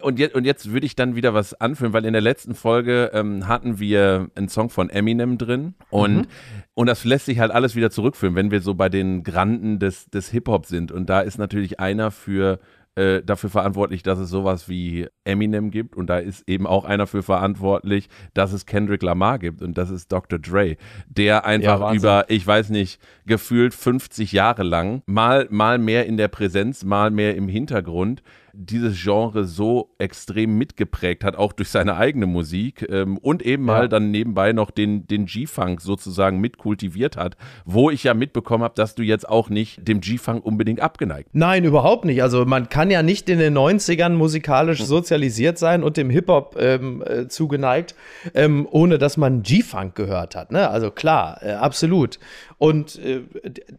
und, jetzt, und jetzt würde ich dann wieder was anführen, weil in der letzten Folge ähm, hatten wir einen Song von Eminem drin und, mhm. und das lässt sich halt alles wieder zurückführen, wenn wir so bei den Granden des, des Hip-Hop sind und da ist natürlich einer für äh, dafür verantwortlich, dass es sowas wie Eminem gibt und da ist eben auch einer für verantwortlich, dass es Kendrick Lamar gibt und das ist Dr. Dre, der einfach ja, über, ich weiß nicht, gefühlt 50 Jahre lang, mal, mal mehr in der Präsenz, mal mehr im Hintergrund, dieses Genre so extrem mitgeprägt hat, auch durch seine eigene Musik ähm, und eben mal dann nebenbei noch den, den G-Funk sozusagen mitkultiviert hat, wo ich ja mitbekommen habe, dass du jetzt auch nicht dem G-Funk unbedingt abgeneigt. Nein, überhaupt nicht. Also man kann ja nicht in den 90ern musikalisch Hm. sozialisiert sein und dem Hip-Hop ähm, äh, zugeneigt, ähm, ohne dass man G-Funk gehört hat. Ne? Also klar, äh, absolut. Und äh,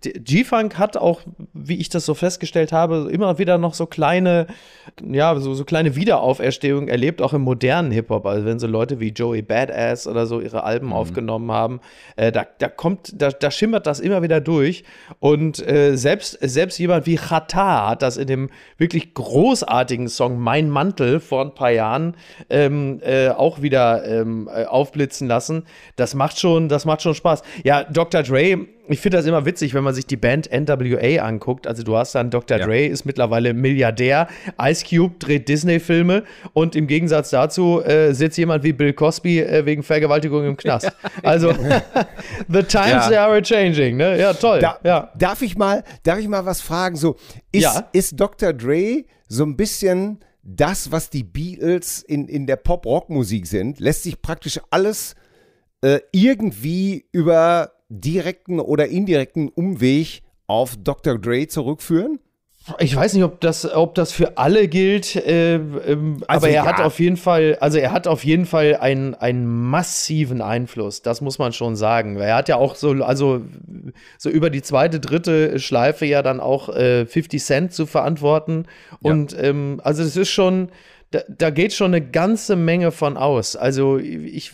G-Funk hat auch, wie ich das so festgestellt habe, immer wieder noch so kleine, ja, so, so kleine Wiederauferstehungen erlebt, auch im modernen Hip-Hop. Also wenn so Leute wie Joey Badass oder so ihre Alben aufgenommen haben, äh, da, da kommt, da, da schimmert das immer wieder durch. Und äh, selbst, selbst jemand wie Chata hat das in dem wirklich großartigen Song Mein Mantel vor ein paar Jahren ähm, äh, auch wieder ähm, äh, aufblitzen lassen. Das macht schon, das macht schon Spaß. Ja, Dr. Dre, ich finde das immer witzig, wenn man sich die Band NWA anguckt. Also du hast dann Dr. Ja. Dre ist mittlerweile Milliardär, Ice Cube dreht Disney-Filme und im Gegensatz dazu äh, sitzt jemand wie Bill Cosby äh, wegen Vergewaltigung im Knast. Also the times Ja. they are changing, ne? Ja, toll. Da, ja. Darf ich mal, darf ich mal was fragen? So, ist, Ja. ist Dr. Dre so ein bisschen das, was die Beatles in, in der Pop-Rock-Musik sind? Lässt sich praktisch alles äh, irgendwie über direkten oder indirekten Umweg auf Dr. Dre zurückführen? Ich weiß nicht, ob das, ob das für alle gilt, äh, ähm, Also aber er ja. hat auf jeden Fall, also er hat auf jeden Fall einen, einen massiven Einfluss, das muss man schon sagen. Er hat ja auch so, also so über die zweite, dritte Schleife ja dann auch äh, 50 Cent zu verantworten. Und ähm, also es ist schon, da, da geht schon eine ganze Menge von aus. Also ich,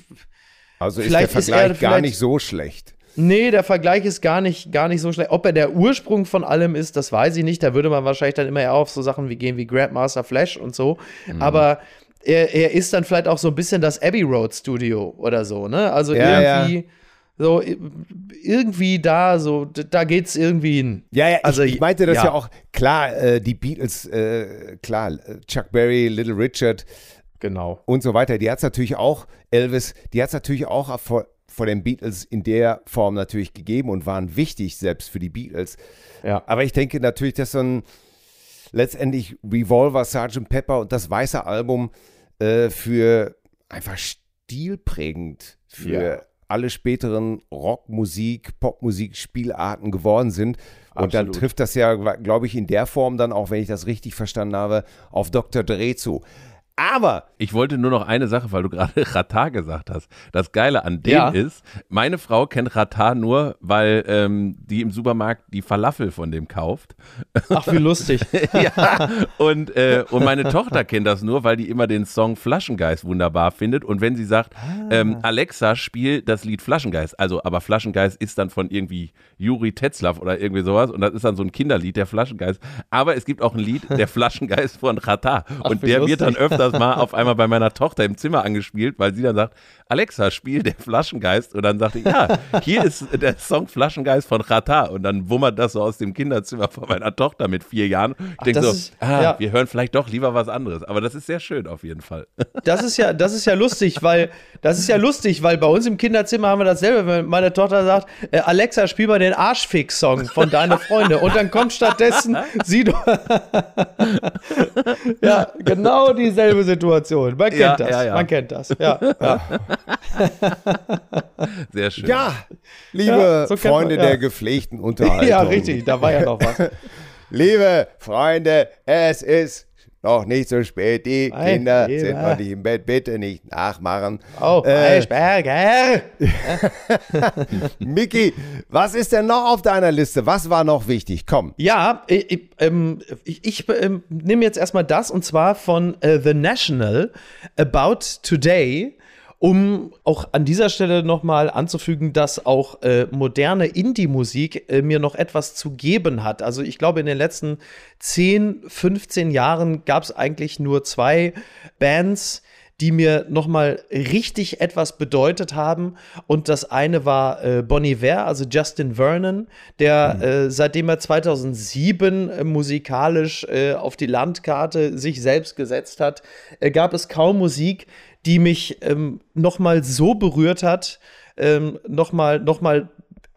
Also ist der ist er Vergleich gar nicht so schlecht. Nee, der Vergleich ist gar nicht, gar nicht so schlecht. Ob er der Ursprung von allem ist, das weiß ich nicht. Da würde man wahrscheinlich dann immer eher auf so Sachen wie gehen wie Grandmaster Flash und so. Aber er, er ist dann vielleicht auch so ein bisschen das Abbey Road Studio oder so, ne? Also Ja, irgendwie, so i- irgendwie da, so, da geht's irgendwie hin. Ja, ja, Also, ich, ich meinte das ja, ja. auch, klar, äh, die Beatles, äh, klar, äh, Chuck Berry, Little Richard Genau. und so weiter, die hat es natürlich auch, Elvis, die hat es natürlich auch vor, vor den Beatles in der Form natürlich gegeben und waren wichtig, selbst für die Beatles. Ja. Aber ich denke natürlich, dass so ein letztendlich Revolver, Sgt. Pepper und das weiße Album äh, für einfach stilprägend für Ja. alle späteren Rockmusik, Popmusik, Spielarten geworden sind. Und dann Absolut. trifft das ja, glaube ich, in der Form dann auch, wenn ich das richtig verstanden habe, auf Dr. Dre zu. Aber Ich wollte nur noch eine Sache, weil du gerade Rata gesagt hast. Das Geile an dem Ja. ist, meine Frau kennt Rata nur, weil ähm, die im Supermarkt die Falafel von dem kauft. Ach, wie lustig. ja, und, äh, und meine Tochter kennt das nur, weil die immer den Song Flaschengeist wunderbar findet. Und wenn sie sagt, ähm, Alexa, spiel das Lied Flaschengeist, also aber Flaschengeist ist dann von irgendwie Juri Tetzlaff oder irgendwie sowas und das ist dann so ein Kinderlied, der Flaschengeist. Aber es gibt auch ein Lied, der Flaschengeist von Rata. Und der wird dann lustig. Öfters mal auf einmal bei meiner Tochter im Zimmer angespielt, weil sie dann sagt, Alexa, spiel der Flaschengeist. Und dann sagt ich, ja, hier ist der Song Flaschengeist von Rata. Und dann wummert das so aus dem Kinderzimmer von meiner Tochter mit vier Jahren. Ich denke das so, ist- ah, ja. wir hören vielleicht doch lieber was anderes. Aber das ist sehr schön auf jeden Fall. Das ist ja, das ist ja lustig, weil das ist ja lustig, weil bei uns im Kinderzimmer haben wir dasselbe, wenn meine Tochter sagt, äh, Alexa, spiel mal den Arschfix-Song von deine Freunde und dann kommt stattdessen sie doch. ja, genau dieselbe Situation. Man kennt Ja, das. ja, ja. Man kennt das. Ja, ja. Sehr schön. ja, liebe Ja, so man, Freunde ja. der gepflegten Unterhaltung. ja, richtig, da war ja noch was. Liebe Freunde, es ist noch nicht so spät. Die Ei, Kinder lieber. sind noch nicht im Bett. Bitte nicht nachmachen. Oh, Äh, Eisberger. Micky, was ist denn noch auf deiner Liste? Was war noch wichtig? Komm. Ja, ich, ich, ähm, ich, ich ähm, nehme jetzt erstmal das und zwar von äh, The National About Today, um auch an dieser Stelle nochmal anzufügen, dass auch äh, moderne Indie-Musik äh, mir noch etwas zu geben hat. Also ich glaube, in den letzten 10, 15 Jahren gab es eigentlich nur zwei Bands, die mir nochmal richtig etwas bedeutet haben. Und das eine war äh, Bon Iver, also Justin Vernon, der äh, seitdem er 2007 äh, musikalisch äh, auf die Landkarte sich selbst gesetzt hat, äh, gab es kaum Musik, die mich ähm, nochmal so berührt hat, ähm, nochmal noch mal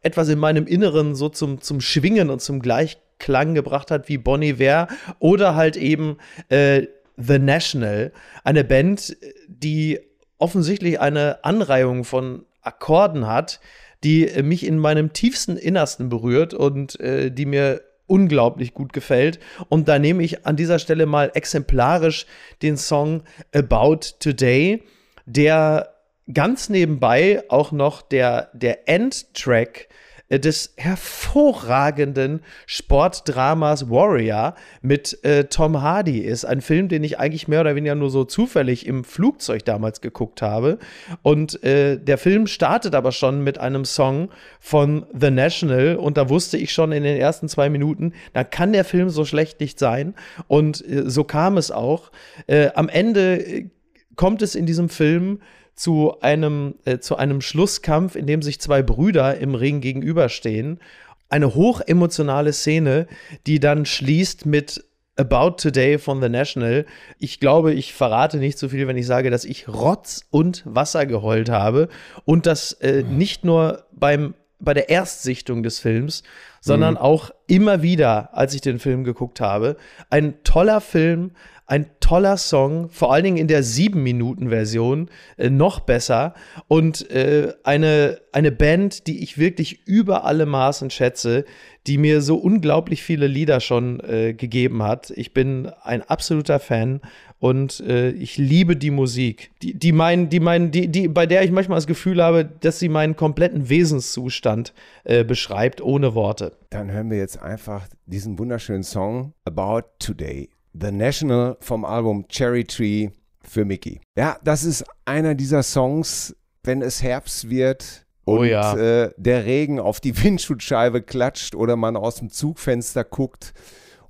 etwas in meinem Inneren so zum, zum Schwingen und zum Gleich, Klang gebracht hat wie Bonnie Iver oder halt eben äh, The National, eine Band, die offensichtlich eine Anreihung von Akkorden hat, die äh, mich in meinem tiefsten Innersten berührt und äh, die mir unglaublich gut gefällt. Und da nehme ich an dieser Stelle mal exemplarisch den Song About Today, der ganz nebenbei auch noch der, der Endtrack des hervorragenden Sportdramas Warrior mit äh, Tom Hardy ist. Ein Film, den ich eigentlich mehr oder weniger nur so zufällig im Flugzeug damals geguckt habe. Und äh, der Film startet aber schon mit einem Song von The National. Und da wusste ich schon in den ersten zwei Minuten, da kann der Film so schlecht nicht sein. Und äh, so kam es auch. Äh, am Ende äh, kommt es in diesem Film zu einem, äh, zu einem Schlusskampf, in dem sich zwei Brüder im Ring gegenüberstehen. Eine hochemotionale Szene, die dann schließt mit About Today von The National. Ich glaube, ich verrate nicht so viel, wenn ich sage, dass ich Rotz und Wasser geheult habe und das äh, nicht nur beim bei der Erstsichtung des Films, sondern mhm. auch immer wieder, als ich den Film geguckt habe. Ein toller Film, ein toller Song, vor allen Dingen in der 7-Minuten-Version äh, noch besser. Und äh, eine, eine Band, die ich wirklich über alle Maßen schätze, die mir so unglaublich viele Lieder schon äh, gegeben hat. Ich bin ein absoluter Fan und äh, ich liebe die Musik, die, die mein, die mein, die, die, bei der ich manchmal das Gefühl habe, dass sie meinen kompletten Wesenszustand äh, beschreibt, ohne Worte. Dann hören wir jetzt einfach diesen wunderschönen Song About Today. The National vom Album Cherry Tree für Mickey. Ja, das ist einer dieser Songs, wenn es Herbst wird oh und oh ja. äh, der Regen auf die Windschutzscheibe klatscht oder man aus dem Zugfenster guckt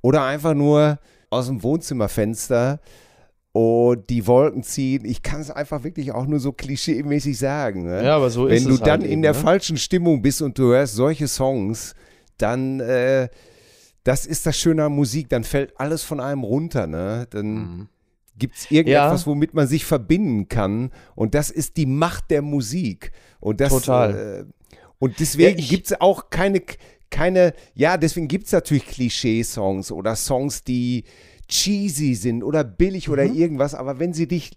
oder einfach nur aus dem Wohnzimmerfenster und die Wolken ziehen. Ich kann es einfach wirklich auch nur so klischeemäßig sagen. Ne? Ja, aber so Wenn ist es. Wenn du dann halt in der ne? falschen Stimmung bist und du hörst solche Songs, dann äh, das ist das Schöne an Musik, dann fällt alles von einem runter, ne? Dann mhm. gibt es irgendetwas, ja. womit man sich verbinden kann. Und das ist die Macht der Musik. Und das, Total. Äh, und deswegen ja, gibt es auch keine, keine, ja, deswegen gibt es natürlich Klischee-Songs oder Songs, die cheesy sind oder billig mhm. oder irgendwas, aber wenn sie dich,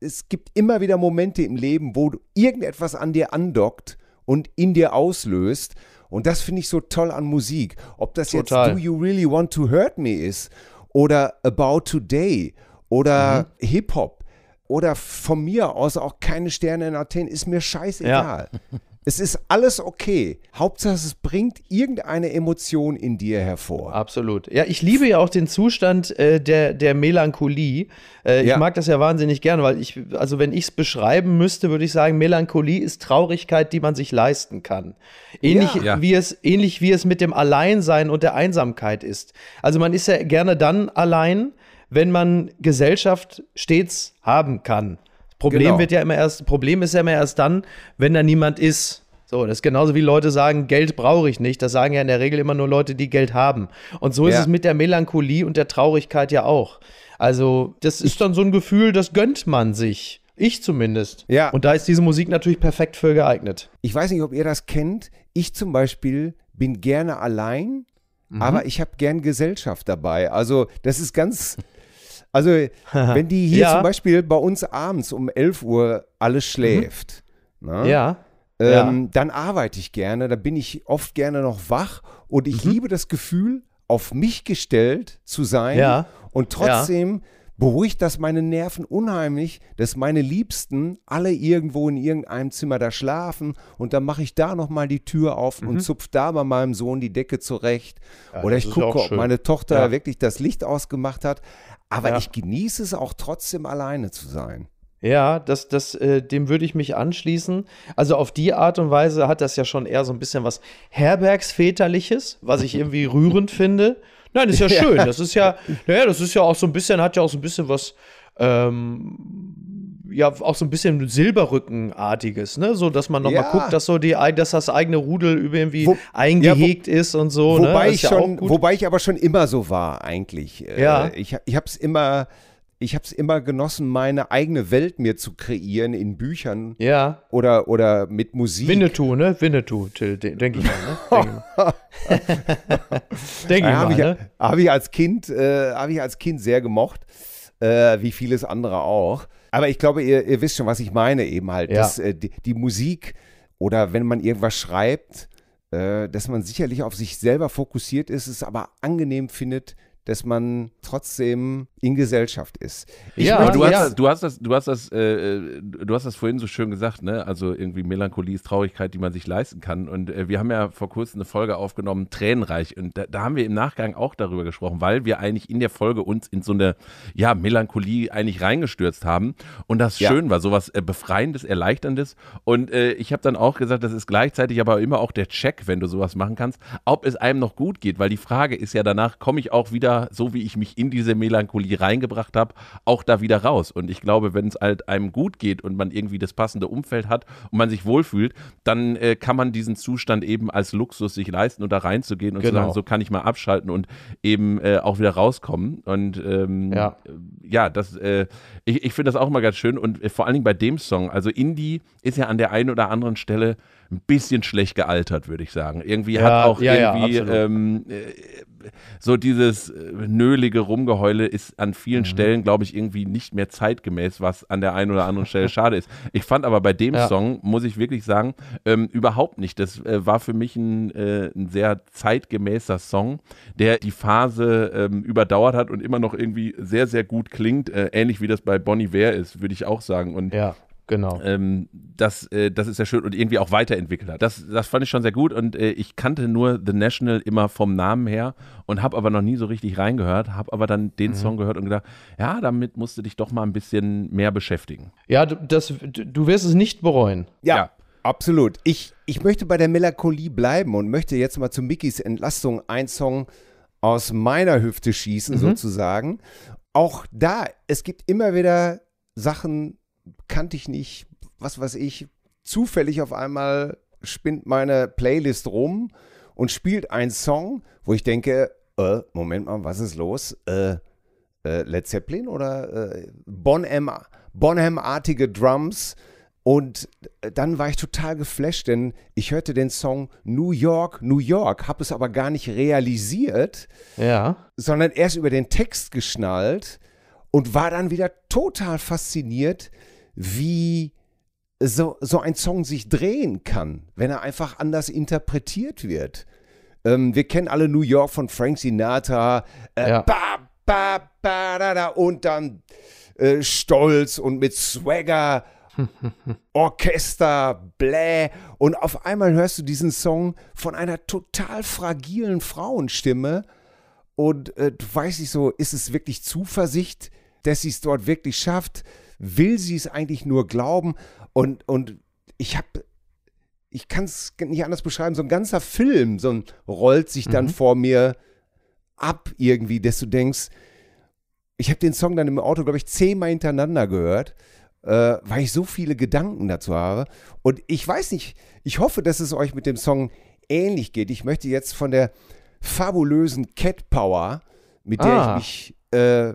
es gibt immer wieder Momente im Leben, wo irgendetwas an dir andockt und in dir auslöst und das finde ich so toll an Musik. Ob das Total. jetzt Do You Really Want to Hurt Me ist oder About Today oder mhm. Hip-Hop oder von mir aus auch keine Sterne in Athen, ist mir scheißegal. Ja. Es ist alles okay. Hauptsache, es bringt irgendeine Emotion in dir hervor. Absolut. Ja, ich liebe ja auch den Zustand äh, der, der Melancholie. Äh, ja. Ich mag das ja wahnsinnig gerne, weil ich, also wenn ich es beschreiben müsste, würde ich sagen, Melancholie ist Traurigkeit, die man sich leisten kann. Ähnlich, ja. Wie es, ähnlich wie es mit dem Alleinsein und der Einsamkeit ist. Also man ist ja gerne dann allein, wenn man Gesellschaft stets haben kann. Problem genau. wird ja immer erst, Problem ist ja immer erst dann, wenn da niemand ist. So, das ist genauso wie Leute sagen, Geld brauche ich nicht. Das sagen ja in der Regel immer nur Leute, die Geld haben. Und so ist ja. es mit der Melancholie und der Traurigkeit ja auch. Also, das ist dann so ein Gefühl, das gönnt man sich. Ich zumindest. Ja. Und da ist diese Musik natürlich perfekt für geeignet. Ich weiß nicht, ob ihr das kennt. Ich zum Beispiel bin gerne allein, mhm. aber ich habe gern Gesellschaft dabei. Also, das ist ganz also, wenn die hier ja. zum Beispiel bei uns abends um 11 Uhr alles mhm. schläft, mhm. ne? ja. Ähm, ja. dann arbeite ich gerne, da bin ich oft gerne noch wach und ich mhm. liebe das Gefühl, auf mich gestellt zu sein ja. und trotzdem beruhigt das meine Nerven unheimlich, dass meine Liebsten alle irgendwo in irgendeinem Zimmer da schlafen und dann mache ich da nochmal die Tür auf mhm. und zupf da bei meinem Sohn die Decke zurecht. Ja, Oder ich gucke, ob meine Tochter ja. wirklich das Licht ausgemacht hat. Aber ja. ich genieße es auch trotzdem alleine zu sein. Ja, das, das, äh, dem würde ich mich anschließen. Also auf die Art und Weise hat das ja schon eher so ein bisschen was Herbergsväterliches, was ich irgendwie rührend finde. Nein, das ist ja schön. Das ist ja, naja, das ist ja auch so ein bisschen, hat ja auch so ein bisschen was, ähm, ja, auch so ein bisschen Silberrückenartiges, ne? So, dass man nochmal ja. guckt, dass so die, dass das eigene Rudel irgendwie wo, eingehegt ja, wo, ist und so. Ne? Wobei, ne? ich schon, wobei ich aber schon immer so war, eigentlich. Äh, ja. Äh, ich ich habe es immer ich habe es immer genossen, meine eigene Welt mir zu kreieren in Büchern Ja. oder, oder mit Musik. Winnetou, ne? Winnetou, denke ich mal, ne? Denke ich Ja, mal, habe ich, ne? hab ich als Kind, äh, habe ich als Kind sehr gemocht, äh, wie vieles andere auch. Aber ich glaube, ihr, ihr wisst schon, was ich meine eben halt. Ja. Dass, äh, die, die Musik oder wenn man irgendwas schreibt, äh, dass man sicherlich auf sich selber fokussiert ist, es aber angenehm findet, dass man trotzdem in Gesellschaft ist. Ich Ja, Aber du hast, das, du hast das, du hast das, äh, äh, du hast das vorhin so schön gesagt, ne? Also irgendwie Melancholie ist Traurigkeit, die man sich leisten kann. Und äh, wir haben ja vor kurzem eine Folge aufgenommen, Tränenreich. Und da, da haben wir im Nachgang auch darüber gesprochen, weil wir eigentlich in der Folge uns in so eine ja, Melancholie eigentlich reingestürzt haben. Und das Ja. schön war, sowas äh, Befreiendes, Erleichterndes. Und äh, ich habe dann auch gesagt, das ist gleichzeitig aber immer auch der Check, wenn du sowas machen kannst, ob es einem noch gut geht, weil die Frage ist ja danach, komme ich auch wieder, so wie ich mich in diese Melancholie reingebracht habe, auch da wieder raus. Und ich glaube, wenn es halt einem gut geht und man irgendwie das passende Umfeld hat und man sich wohlfühlt, dann äh, kann man diesen Zustand eben als Luxus sich leisten und da reinzugehen und zu Genau. sagen, so kann ich mal abschalten und eben äh, auch wieder rauskommen. Und ähm, Ja. ja, das, äh, ich, ich finde das auch mal ganz schön und äh, vor allen Dingen bei dem Song, also Indie ist ja an der einen oder anderen Stelle ein bisschen schlecht gealtert, würde ich sagen. Irgendwie Ja, hat auch ja, ja, irgendwie ähm, äh, so dieses äh, nölige Rumgeheule ist an Mhm. vielen Stellen, glaube ich, irgendwie nicht mehr zeitgemäß, was an der einen oder anderen Stelle schade ist. Ich fand aber bei dem Ja. Song, muss ich wirklich sagen, ähm, überhaupt nicht. Das äh, war für mich ein, äh, ein sehr zeitgemäßer Song, der die Phase ähm, überdauert hat und immer noch irgendwie sehr, sehr gut klingt. Äh, ähnlich wie das bei Bonnie Ware ist, würde ich auch sagen. Und Ja, genau. ähm, das, äh, das ist ja schön und irgendwie auch weiterentwickelt hat. Das, das fand ich schon sehr gut und äh, ich kannte nur The National immer vom Namen her und habe aber noch nie so richtig reingehört, habe aber dann Mhm. den Song gehört und gedacht, ja, damit musst du dich doch mal ein bisschen mehr beschäftigen. Ja, du, das, du wirst es nicht bereuen. Ja, Ja. absolut. Ich, ich möchte bei der Melancholie bleiben und möchte jetzt mal zu Mickys Entlastung einen Song aus meiner Hüfte schießen, sozusagen. Auch da, es gibt immer wieder Sachen, kannte ich nicht, was weiß ich, zufällig auf einmal spinnt meine Playlist rum und spielt einen Song, wo ich denke, äh, Moment mal, was ist los? Äh, äh, Led Zeppelin oder äh, Bonham, Bonham-artige Drums. Und dann war ich total geflasht, denn ich hörte den Song New York, New York, habe es aber gar nicht realisiert, Ja. sondern erst über den Text geschnallt und war dann wieder total fasziniert, wie so, so ein Song sich drehen kann, wenn er einfach anders interpretiert wird. Ähm, wir kennen alle New York von Frank Sinatra. Äh, Ja. ba, ba, ba, da, da, und dann äh, Stolz und mit Swagger, Orchester, bläh. Und auf einmal hörst du diesen Song von einer total fragilen Frauenstimme. Und äh, du weißt nicht so, ist es wirklich Zuversicht, dass sie es dort wirklich schafft? Will sie es eigentlich nur glauben? Und, und ich habe, ich kann es nicht anders beschreiben, so ein ganzer Film, so ein, rollt sich dann vor mir ab irgendwie, dass du denkst, ich habe den Song dann im Auto, glaube ich, zehnmal hintereinander gehört, äh, weil ich so viele Gedanken dazu habe. Und ich weiß nicht, ich hoffe, dass es euch mit dem Song ähnlich geht. Ich möchte jetzt von der fabulösen Cat Power, mit der Ah. ich mich äh,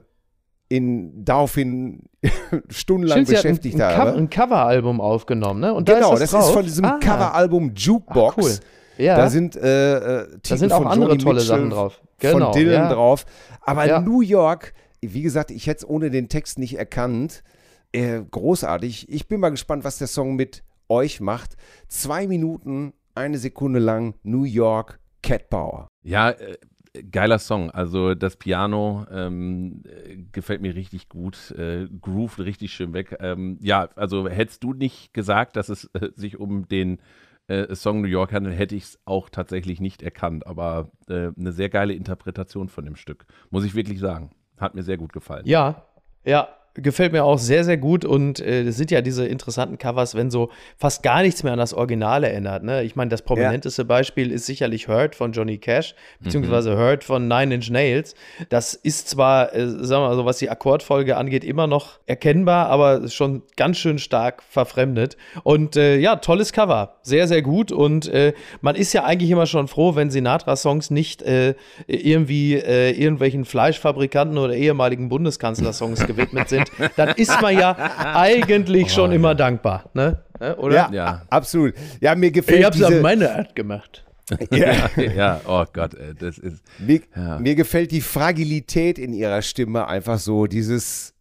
in, daraufhin stundenlang Stimmt, beschäftigt ein, ein, habe. Cover, ein Coveralbum aufgenommen, ne? Und genau, da ist das, das, ist drauf. von diesem Ah. Coveralbum Jukebox. Ach, cool. Ja. Da sind, äh, äh, da sind auch von andere Joni tolle Mitchell, Sachen drauf. Genau, von Dylan ja. drauf. Aber Ja. New York, wie gesagt, ich hätte es ohne den Text nicht erkannt. Äh, großartig. Ich bin mal gespannt, was der Song mit euch macht. Zwei Minuten, eine Sekunde lang New York Cat Power. Ja, äh, geiler Song. Also das Piano ähm, äh, gefällt mir richtig gut, äh, groovt richtig schön weg. Ähm, ja, also hättest du nicht gesagt, dass es äh, sich um den äh, Song New York handelt, hätte ich es auch tatsächlich nicht erkannt. Aber äh, eine sehr geile Interpretation von dem Stück, muss ich wirklich sagen. Hat mir sehr gut gefallen. Ja, ja. Gefällt mir auch sehr, sehr gut und äh, das sind ja diese interessanten Covers, wenn so fast gar nichts mehr an das Original erinnert. Ne? Ich meine, das prominenteste ja. Beispiel ist sicherlich Hurt von Johnny Cash, beziehungsweise mhm. Hurt von Nine Inch Nails. Das ist zwar, äh, sagen wir mal so, was die Akkordfolge angeht, immer noch erkennbar, aber schon ganz schön stark verfremdet. Und äh, ja, tolles Cover. Sehr, sehr gut. Und äh, man ist ja eigentlich immer schon froh, wenn Sinatra-Songs nicht äh, irgendwie äh, irgendwelchen Fleischfabrikanten oder ehemaligen Bundeskanzler-Songs gewidmet sind dann ist man ja eigentlich oh, schon ja. immer dankbar, ne? Oder? Ja, ja, absolut. Ja, mir gefällt Ich habe es auf meine Art gemacht. ja. ja, oh Gott, das ist. Mir, ja. mir, gefällt die Fragilität in ihrer Stimme einfach so, dieses.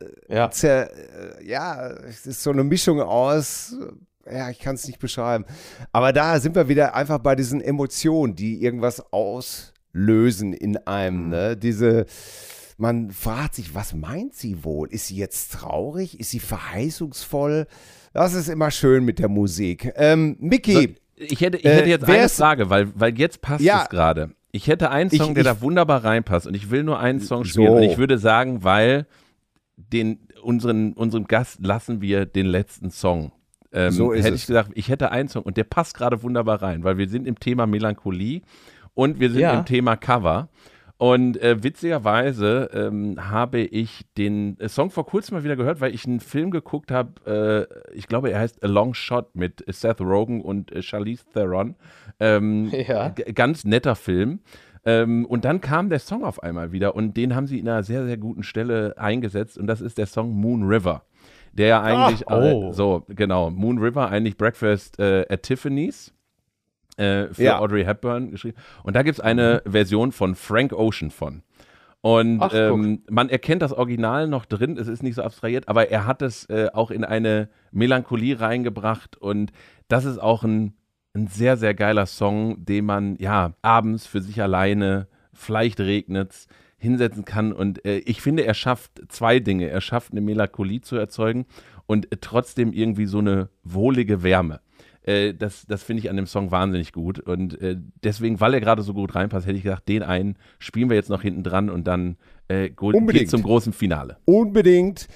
Äh, ja. Zer, äh, ja, es ist so eine Mischung aus. Ja, ich kann es nicht beschreiben. Aber da sind wir wieder einfach bei diesen Emotionen, die irgendwas auslösen in einem. Ne? Diese man fragt sich, was meint sie wohl? Ist sie jetzt traurig? Ist sie verheißungsvoll? Das ist immer schön mit der Musik. Ähm, Mickey. So, ich hätte, ich hätte jetzt äh, eine Frage, weil, weil jetzt passt ja, es gerade. Ich hätte einen Song, ich, der ich, da wunderbar reinpasst und ich will nur einen Song spielen so. und ich würde sagen, weil den, unseren, unserem Gast lassen wir den letzten Song. Ähm, so ist hätte es. ich gesagt, ich hätte einen Song und der passt gerade wunderbar rein, weil wir sind im Thema Melancholie und wir sind ja. im Thema Cover. Und äh, witzigerweise ähm, habe ich den äh, Song vor kurzem mal wieder gehört, weil ich einen Film geguckt habe. Äh, ich glaube, er heißt A Long Shot mit Seth Rogen und äh, Charlize Theron. Ähm, ja. Ganz netter Film. Ähm, und dann kam der Song auf einmal wieder und den haben sie in einer sehr, sehr guten Stelle eingesetzt. Und das ist der Song Moon River. Der ja eigentlich, Ach, oh. so, genau, Moon River, eigentlich Breakfast äh, at Tiffany's äh, für ja. Audrey Hepburn geschrieben. Und da gibt es eine mhm. Version von Frank Ocean von. Und Ach, ähm, man erkennt das Original noch drin, es ist nicht so abstrahiert, aber er hat es äh, auch in eine Melancholie reingebracht und das ist auch ein, ein sehr, sehr geiler Song, den man ja abends für sich alleine, vielleicht regnet hinsetzen kann. Und äh, ich finde, er schafft zwei Dinge. Er schafft eine Melancholie zu erzeugen und äh, trotzdem irgendwie so eine wohlige Wärme. Äh, das das finde ich an dem Song wahnsinnig gut. Und äh, deswegen, weil er gerade so gut reinpasst, hätte ich gesagt, den einen spielen wir jetzt noch hinten dran und dann äh, geht zum großen Finale. Unbedingt.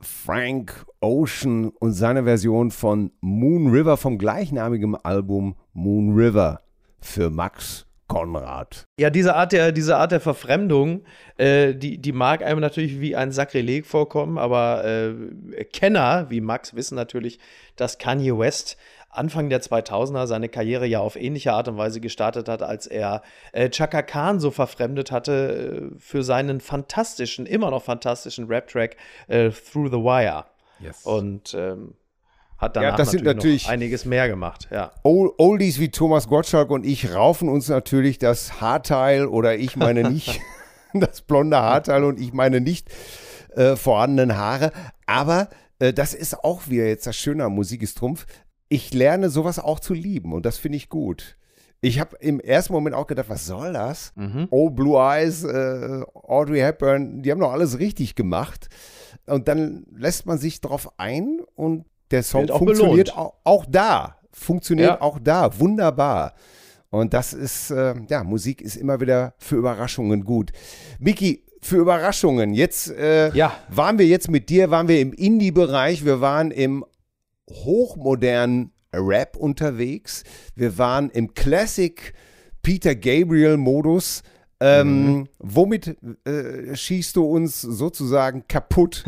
Frank Ocean und seine Version von Moon River vom gleichnamigen Album Moon River für Max Konrad. Ja, diese Art der, diese Art der Verfremdung, äh, die, die mag einem natürlich wie ein Sakrileg vorkommen, aber äh, Kenner wie Max wissen natürlich, dass Kanye West Anfang der 2000er seine Karriere ja auf ähnliche Art und Weise gestartet hat, als er äh, Chaka Khan so verfremdet hatte äh, für seinen fantastischen, immer noch fantastischen Rap-Track äh, Through the Wire. Yes. Und ähm, hat danach ja, das natürlich, sind natürlich einiges mehr gemacht. Ja. Oldies wie Thomas Gottschalk und ich raufen uns natürlich das Haarteil oder ich meine nicht, das blonde Haarteil und ich meine nicht äh, vorhandenen Haare. Aber äh, das ist auch wieder jetzt das Schöne an Musik ist Trumpf ich lerne sowas auch zu lieben und das finde ich gut. Ich habe im ersten Moment auch gedacht, was soll das? Mhm. Oh, Blue Eyes, äh, Audrey Hepburn, die haben doch alles richtig gemacht. Und dann lässt man sich darauf ein und der Song auch funktioniert auch, auch, da. Funktioniert ja. auch da. Wunderbar. Und das ist, äh, ja, Musik ist immer wieder für Überraschungen gut. Miki, für Überraschungen. Jetzt äh, ja. waren wir jetzt mit dir, waren wir im Indie-Bereich, wir waren im hochmodernen Rap unterwegs. Wir waren im Classic Peter Gabriel-Modus. Ähm, mhm. Womit äh, schießt du uns sozusagen kaputt?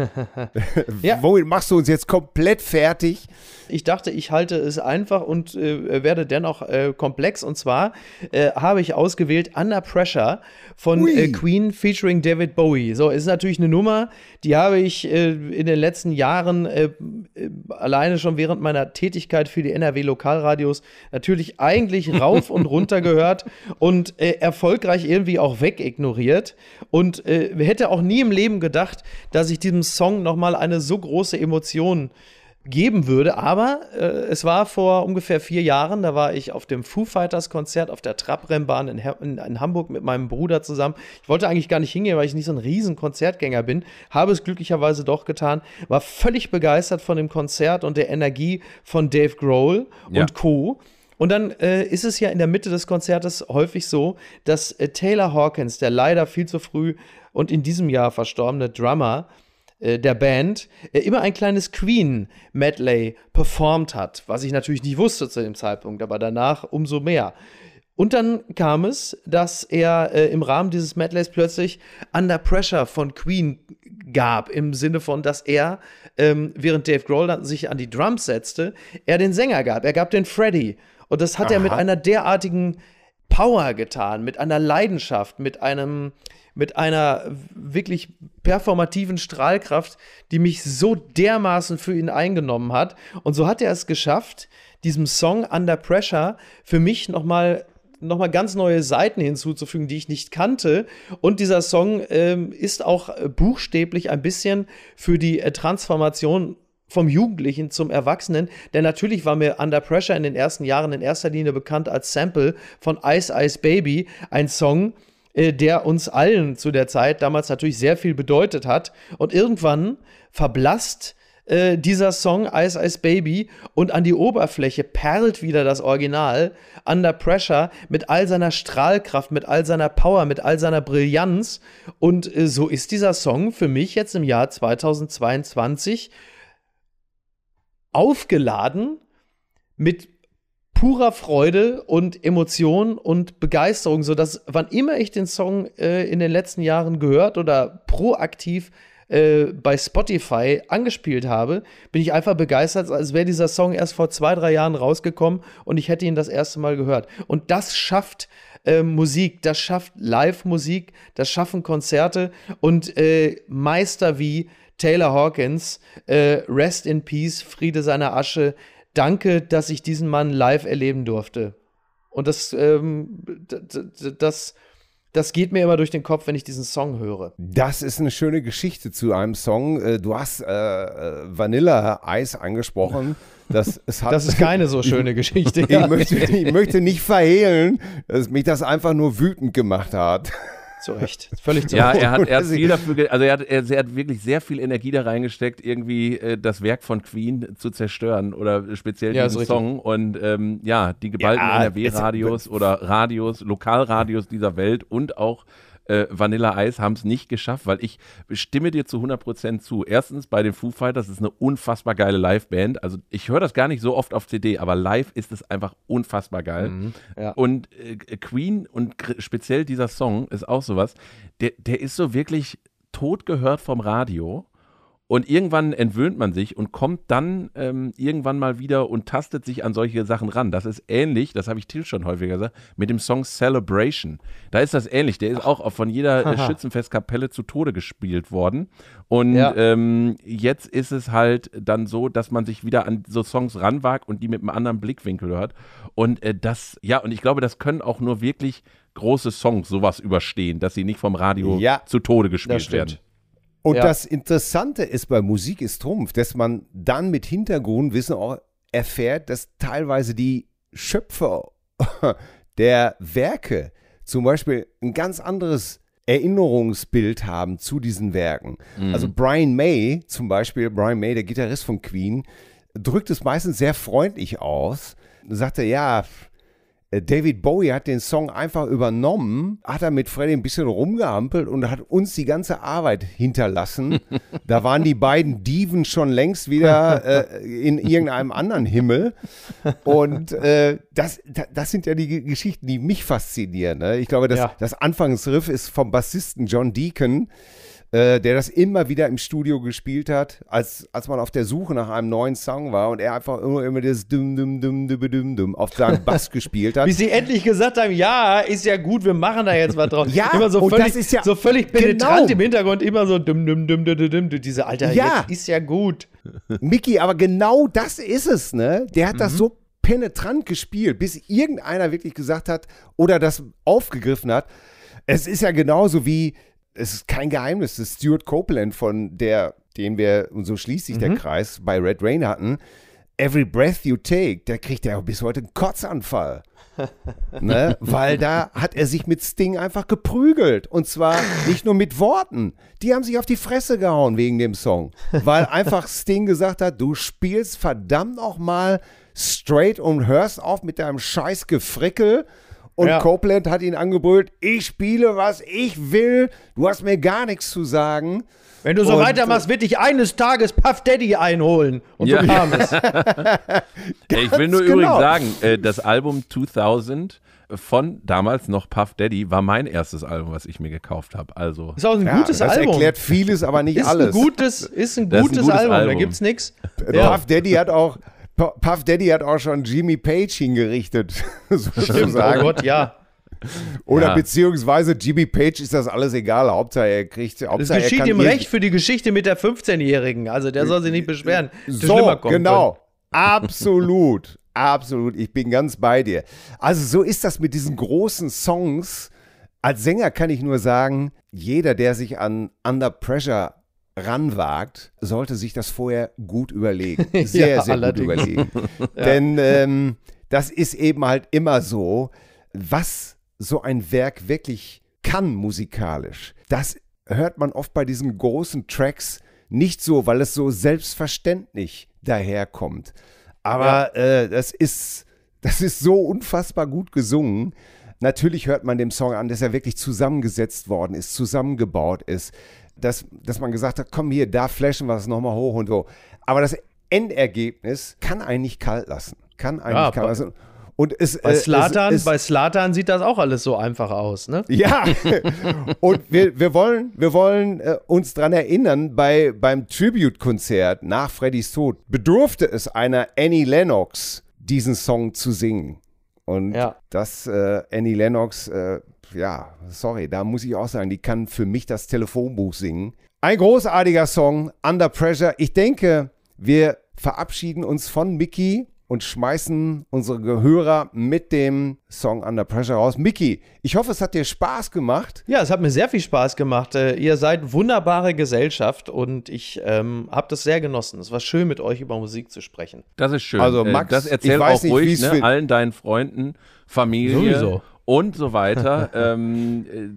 ja. Womit machst du uns jetzt komplett fertig? Ich dachte, ich halte es einfach und äh, werde dennoch äh, komplex. Und zwar äh, habe ich ausgewählt Under Pressure von äh, Queen featuring David Bowie. So, ist natürlich eine Nummer, die habe ich äh, in den letzten Jahren alleine schon während meiner Tätigkeit für die NRW-Lokalradios natürlich eigentlich rauf und runter gehört und erfolgreich irgendwie auch wegignoriert. Und hätte auch nie im Leben gedacht, dass ich diesem Song nochmal eine so große Emotion geben würde. Aber äh, es war vor ungefähr vier Jahren, da war ich auf dem Foo Fighters Konzert auf der Trabrennbahn in, in, in, Hamburg mit meinem Bruder zusammen. Ich wollte eigentlich gar nicht hingehen, weil ich nicht so ein riesen Konzertgänger bin. Habe es glücklicherweise doch getan. War völlig begeistert von dem Konzert und der Energie von Dave Grohl ja. und Co. Und dann äh, ist es ja in der Mitte des Konzertes häufig so, dass äh, Taylor Hawkins, der leider viel zu früh und in diesem Jahr verstorbene Drummer, äh, der Band äh, immer ein kleines Queen-Medley performt hat, was ich natürlich nicht wusste zu dem Zeitpunkt, aber danach umso mehr. Und dann kam es, dass er äh, im Rahmen dieses Medleys plötzlich Under Pressure von Queen gab, im Sinne von, dass er, ähm, während Dave Grohl sich an die Drums setzte, er den Sänger gab. Er gab den Freddy. Und das hat Aha. er mit einer derartigen Power getan, mit einer Leidenschaft, mit einem, mit einer wirklich performativen Strahlkraft, die mich so dermaßen für ihn eingenommen hat. Und so hat er es geschafft, diesem Song Under Pressure für mich nochmal nochmal ganz neue Seiten hinzuzufügen, die ich nicht kannte. Und dieser Song ähm, ist auch äh, buchstäblich ein bisschen für die äh, Transformation vom Jugendlichen zum Erwachsenen. Denn natürlich war mir Under Pressure in den ersten Jahren in erster Linie bekannt als Sample von Ice Ice Baby, ein Song, äh, der uns allen zu der Zeit damals natürlich sehr viel bedeutet hat. Und irgendwann verblasst äh, dieser Song Ice Ice Baby und an die Oberfläche perlt wieder das Original Under Pressure mit all seiner Strahlkraft, mit all seiner Power, mit all seiner Brillanz. Und äh, so ist dieser Song für mich jetzt im Jahr 2022 aufgeladen mit purer Freude und Emotion und Begeisterung, sodass wann immer ich den Song äh, in den letzten Jahren gehört oder proaktiv äh, bei Spotify angespielt habe, bin ich einfach begeistert, als wäre dieser Song erst vor zwei, drei Jahren rausgekommen und ich hätte ihn das erste Mal gehört. Und das schafft äh, Musik, das schafft Live-Musik, das schaffen Konzerte und äh, Meister wie Taylor Hawkins, äh, Rest in Peace, Friede seiner Asche. Danke, dass ich diesen Mann live erleben durfte. Und das, ähm, das das geht mir immer durch den Kopf, wenn ich diesen Song höre. Das ist eine schöne Geschichte zu einem Song. Äh, du hast äh, äh Vanilla Eis angesprochen. Das, das ist keine so schöne Geschichte. ich, möchte, ich möchte nicht verhehlen, dass mich das einfach nur wütend gemacht hat. Zu Recht. Völlig zu Ja, er hat, er hat viel dafür, also er hat, er, er, hat wirklich sehr viel Energie da reingesteckt, irgendwie äh, das Werk von Queen zu zerstören oder speziell ja, diesen Song. Und ähm, ja, die geballten ja, NRW-Radios oder Radios, Lokalradios dieser Welt und auch äh, Vanilla Ice haben es nicht geschafft, weil ich stimme dir zu 100% zu. Erstens bei den Foo Fighters ist eine unfassbar geile Liveband. Also ich höre das gar nicht so oft auf CD, aber live ist es einfach unfassbar geil. Mhm, ja. Und äh, Queen und speziell dieser Song ist auch sowas, der, der ist so wirklich tot gehört vom Radio und irgendwann entwöhnt man sich und kommt dann ähm, irgendwann mal wieder und tastet sich an solche Sachen ran. Das ist ähnlich, das habe ich Till schon häufiger gesagt, mit dem Song Celebration. Da ist das ähnlich. Der ist auch von jeder äh, Schützenfestkapelle zu Tode gespielt worden. Und ja. ähm, jetzt ist es halt dann so, dass man sich wieder an so Songs ranwagt und die mit einem anderen Blickwinkel hört. Und äh, das, ja, und ich glaube, das können auch nur wirklich große Songs sowas überstehen, dass sie nicht vom Radio ja, zu Tode gespielt werden. Und ja. das Interessante ist bei Musik ist Trumpf, dass man dann mit Hintergrundwissen auch erfährt, dass teilweise die Schöpfer der Werke zum Beispiel ein ganz anderes Erinnerungsbild haben zu diesen Werken. Mhm. Also Brian May zum Beispiel, Brian May, der Gitarrist von Queen, drückt es meistens sehr freundlich aus. Sagt er, ja, David Bowie hat den Song einfach übernommen, hat er mit Freddy ein bisschen rumgehampelt und hat uns die ganze Arbeit hinterlassen. da waren die beiden Diven schon längst wieder äh, in irgendeinem anderen Himmel. Und äh, das, das sind ja die Geschichten, die mich faszinieren. Ne? Ich glaube, das, ja. das Anfangsriff ist vom Bassisten John Deacon äh, der das immer wieder im Studio gespielt hat, als, als man auf der Suche nach einem neuen Song war und er einfach immer, immer das Dum Dum Dum Dum Dum Dum auf seinem Bass gespielt hat. Wie sie endlich gesagt haben, ja, ist ja gut, wir machen da jetzt was drauf. ja, immer so völlig, ja so völlig penetrant genau. im Hintergrund, immer so Dum Dum Dum Dum Dum Dum, diese Alter, ja. jetzt ist ja gut. Mickey, aber genau das ist es, ne? Der hat mhm. das so penetrant gespielt, bis irgendeiner wirklich gesagt hat oder das aufgegriffen hat. Es ist ja genauso wie es ist kein Geheimnis, das ist Stuart Copeland, von der, den wir, und so schließt sich mhm. der Kreis, bei Red Rain hatten. Every Breath You Take, der kriegt ja bis heute einen Kotzanfall. ne? Weil da hat er sich mit Sting einfach geprügelt. Und zwar nicht nur mit Worten. Die haben sich auf die Fresse gehauen wegen dem Song. Weil einfach Sting gesagt hat, du spielst verdammt noch mal straight und hörst auf mit deinem scheiß Gefrickel Und Ja. Copeland hat ihn angebrüllt, ich spiele, was ich will, du hast mir gar nichts zu sagen. Wenn du so Und- weitermachst, wird dich eines Tages Puff Daddy einholen. Und Ja. so kam es. Ich will nur genau. übrigens sagen, äh, das Album 2000 von damals noch Puff Daddy war mein erstes Album, was ich mir gekauft habe. Also Ist auch ein Ja, gutes das Album. erklärt vieles, aber nicht ist alles. ein gutes, ist ein Das ist ein gutes, gutes Album. Da Album. gibt's nichts. Puff Daddy hat auch Puff Daddy hat auch schon Jimmy Page hingerichtet, Stimmt, oh sozusagen. Gott, ja. Oder Ja. beziehungsweise Jimmy Page ist das alles egal. Hauptsache er kriegt, Hauptsache er geschieht ihm recht für die Geschichte mit der 15-Jährigen. Also der soll sich nicht beschweren. So, genau. Absolut. Absolut. Ich bin ganz bei dir. Also so ist das mit diesen großen Songs. Als Sänger kann ich nur sagen, jeder, der sich an Under Pressure ranwagt, sollte sich das vorher gut überlegen. Sehr, Ja, sehr allerdings. gut überlegen. Denn ähm, das ist eben halt immer so, was so ein Werk wirklich kann musikalisch. Das hört man oft bei diesen großen Tracks nicht so, weil es so selbstverständlich daherkommt. Aber äh, das ist, das ist so unfassbar gut gesungen. Natürlich hört man dem Song an, dass er wirklich zusammengesetzt worden ist, zusammengebaut ist. Dass, dass man gesagt hat, komm hier, da flashen wir es nochmal hoch und so. Aber das Endergebnis kann einen nicht kalt lassen. Kann einen Ja, nicht kalt bei- lassen. Und es, Bei äh, Slatan, es, bei Slatan sieht das auch alles so einfach aus, ne? ja, und wir, wir wollen, wir wollen äh, uns dran erinnern, bei, beim Tribute-Konzert nach Freddys Tod bedurfte es einer Annie Lennox, diesen Song zu singen. Und Ja. das, äh, Annie Lennox, äh, ja, sorry, da muss ich auch sagen, die kann für mich das Telefonbuch singen. Ein großartiger Song, Under Pressure. Ich denke, wir verabschieden uns von Mickey und schmeißen unsere Gehörer mit dem Song Under Pressure raus. Mickey, ich hoffe, es hat dir Spaß gemacht. Ja, es hat mir sehr viel Spaß gemacht. Äh, ihr seid wunderbare Gesellschaft und ich ähm, habe das sehr genossen. Es war schön, mit euch über Musik zu sprechen. Das ist schön. Also, Äh, Max, das ich erzähl weiß auch nicht, ruhig ne, für- allen deinen Freunden, Familie Sowieso. Und so weiter. ähm, äh,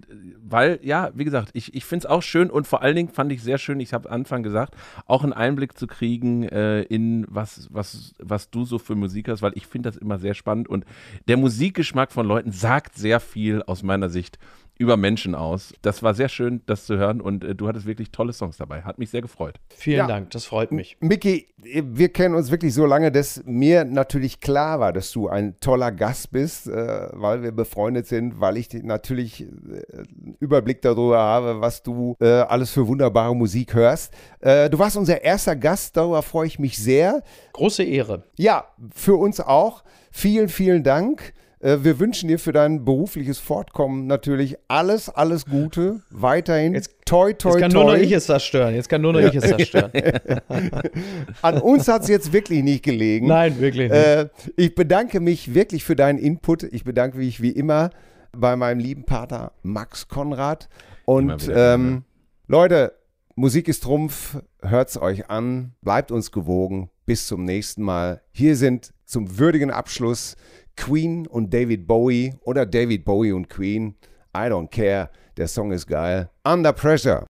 weil, ja, wie gesagt, ich, ich finde es auch schön und vor allen Dingen fand ich sehr schön, ich habe am Anfang gesagt, auch einen Einblick zu kriegen äh, in was, was, was du so für Musik hast, weil ich finde das immer sehr spannend und der Musikgeschmack von Leuten sagt sehr viel aus meiner Sicht über Menschen aus. Das war sehr schön, das zu hören und äh, du hattest wirklich tolle Songs dabei. Hat mich sehr gefreut. Vielen Ja. Dank, das freut mich. Mickey, wir kennen uns wirklich so lange, dass mir natürlich klar war, dass du ein toller Gast bist, äh, weil wir befreundet sind, weil ich natürlich äh, einen Überblick darüber habe, was du äh, alles für wunderbare Musik hörst. Äh, du warst unser erster Gast, darüber freue ich mich sehr. Große Ehre. Ja, für uns auch. Vielen, vielen Dank. Äh, Wir wünschen dir für dein berufliches Fortkommen natürlich alles, alles Gute. Weiterhin Jetzt- toi, toi, Jetzt kann toi. nur noch ich es zerstören. Jetzt kann nur noch ich es zerstören. An uns hat es jetzt wirklich nicht gelegen. Nein, wirklich nicht. Äh, ich bedanke mich wirklich für deinen Input. Ich bedanke mich wie immer bei meinem lieben Partner Max Konrad. Und wieder ähm, Leute, Musik ist Trumpf. Hört's euch an. Bleibt uns gewogen. Bis zum nächsten Mal. Hier sind zum würdigen Abschluss Queen und David Bowie oder David Bowie und Queen. I don't care. Der Song ist geil. Under Pressure.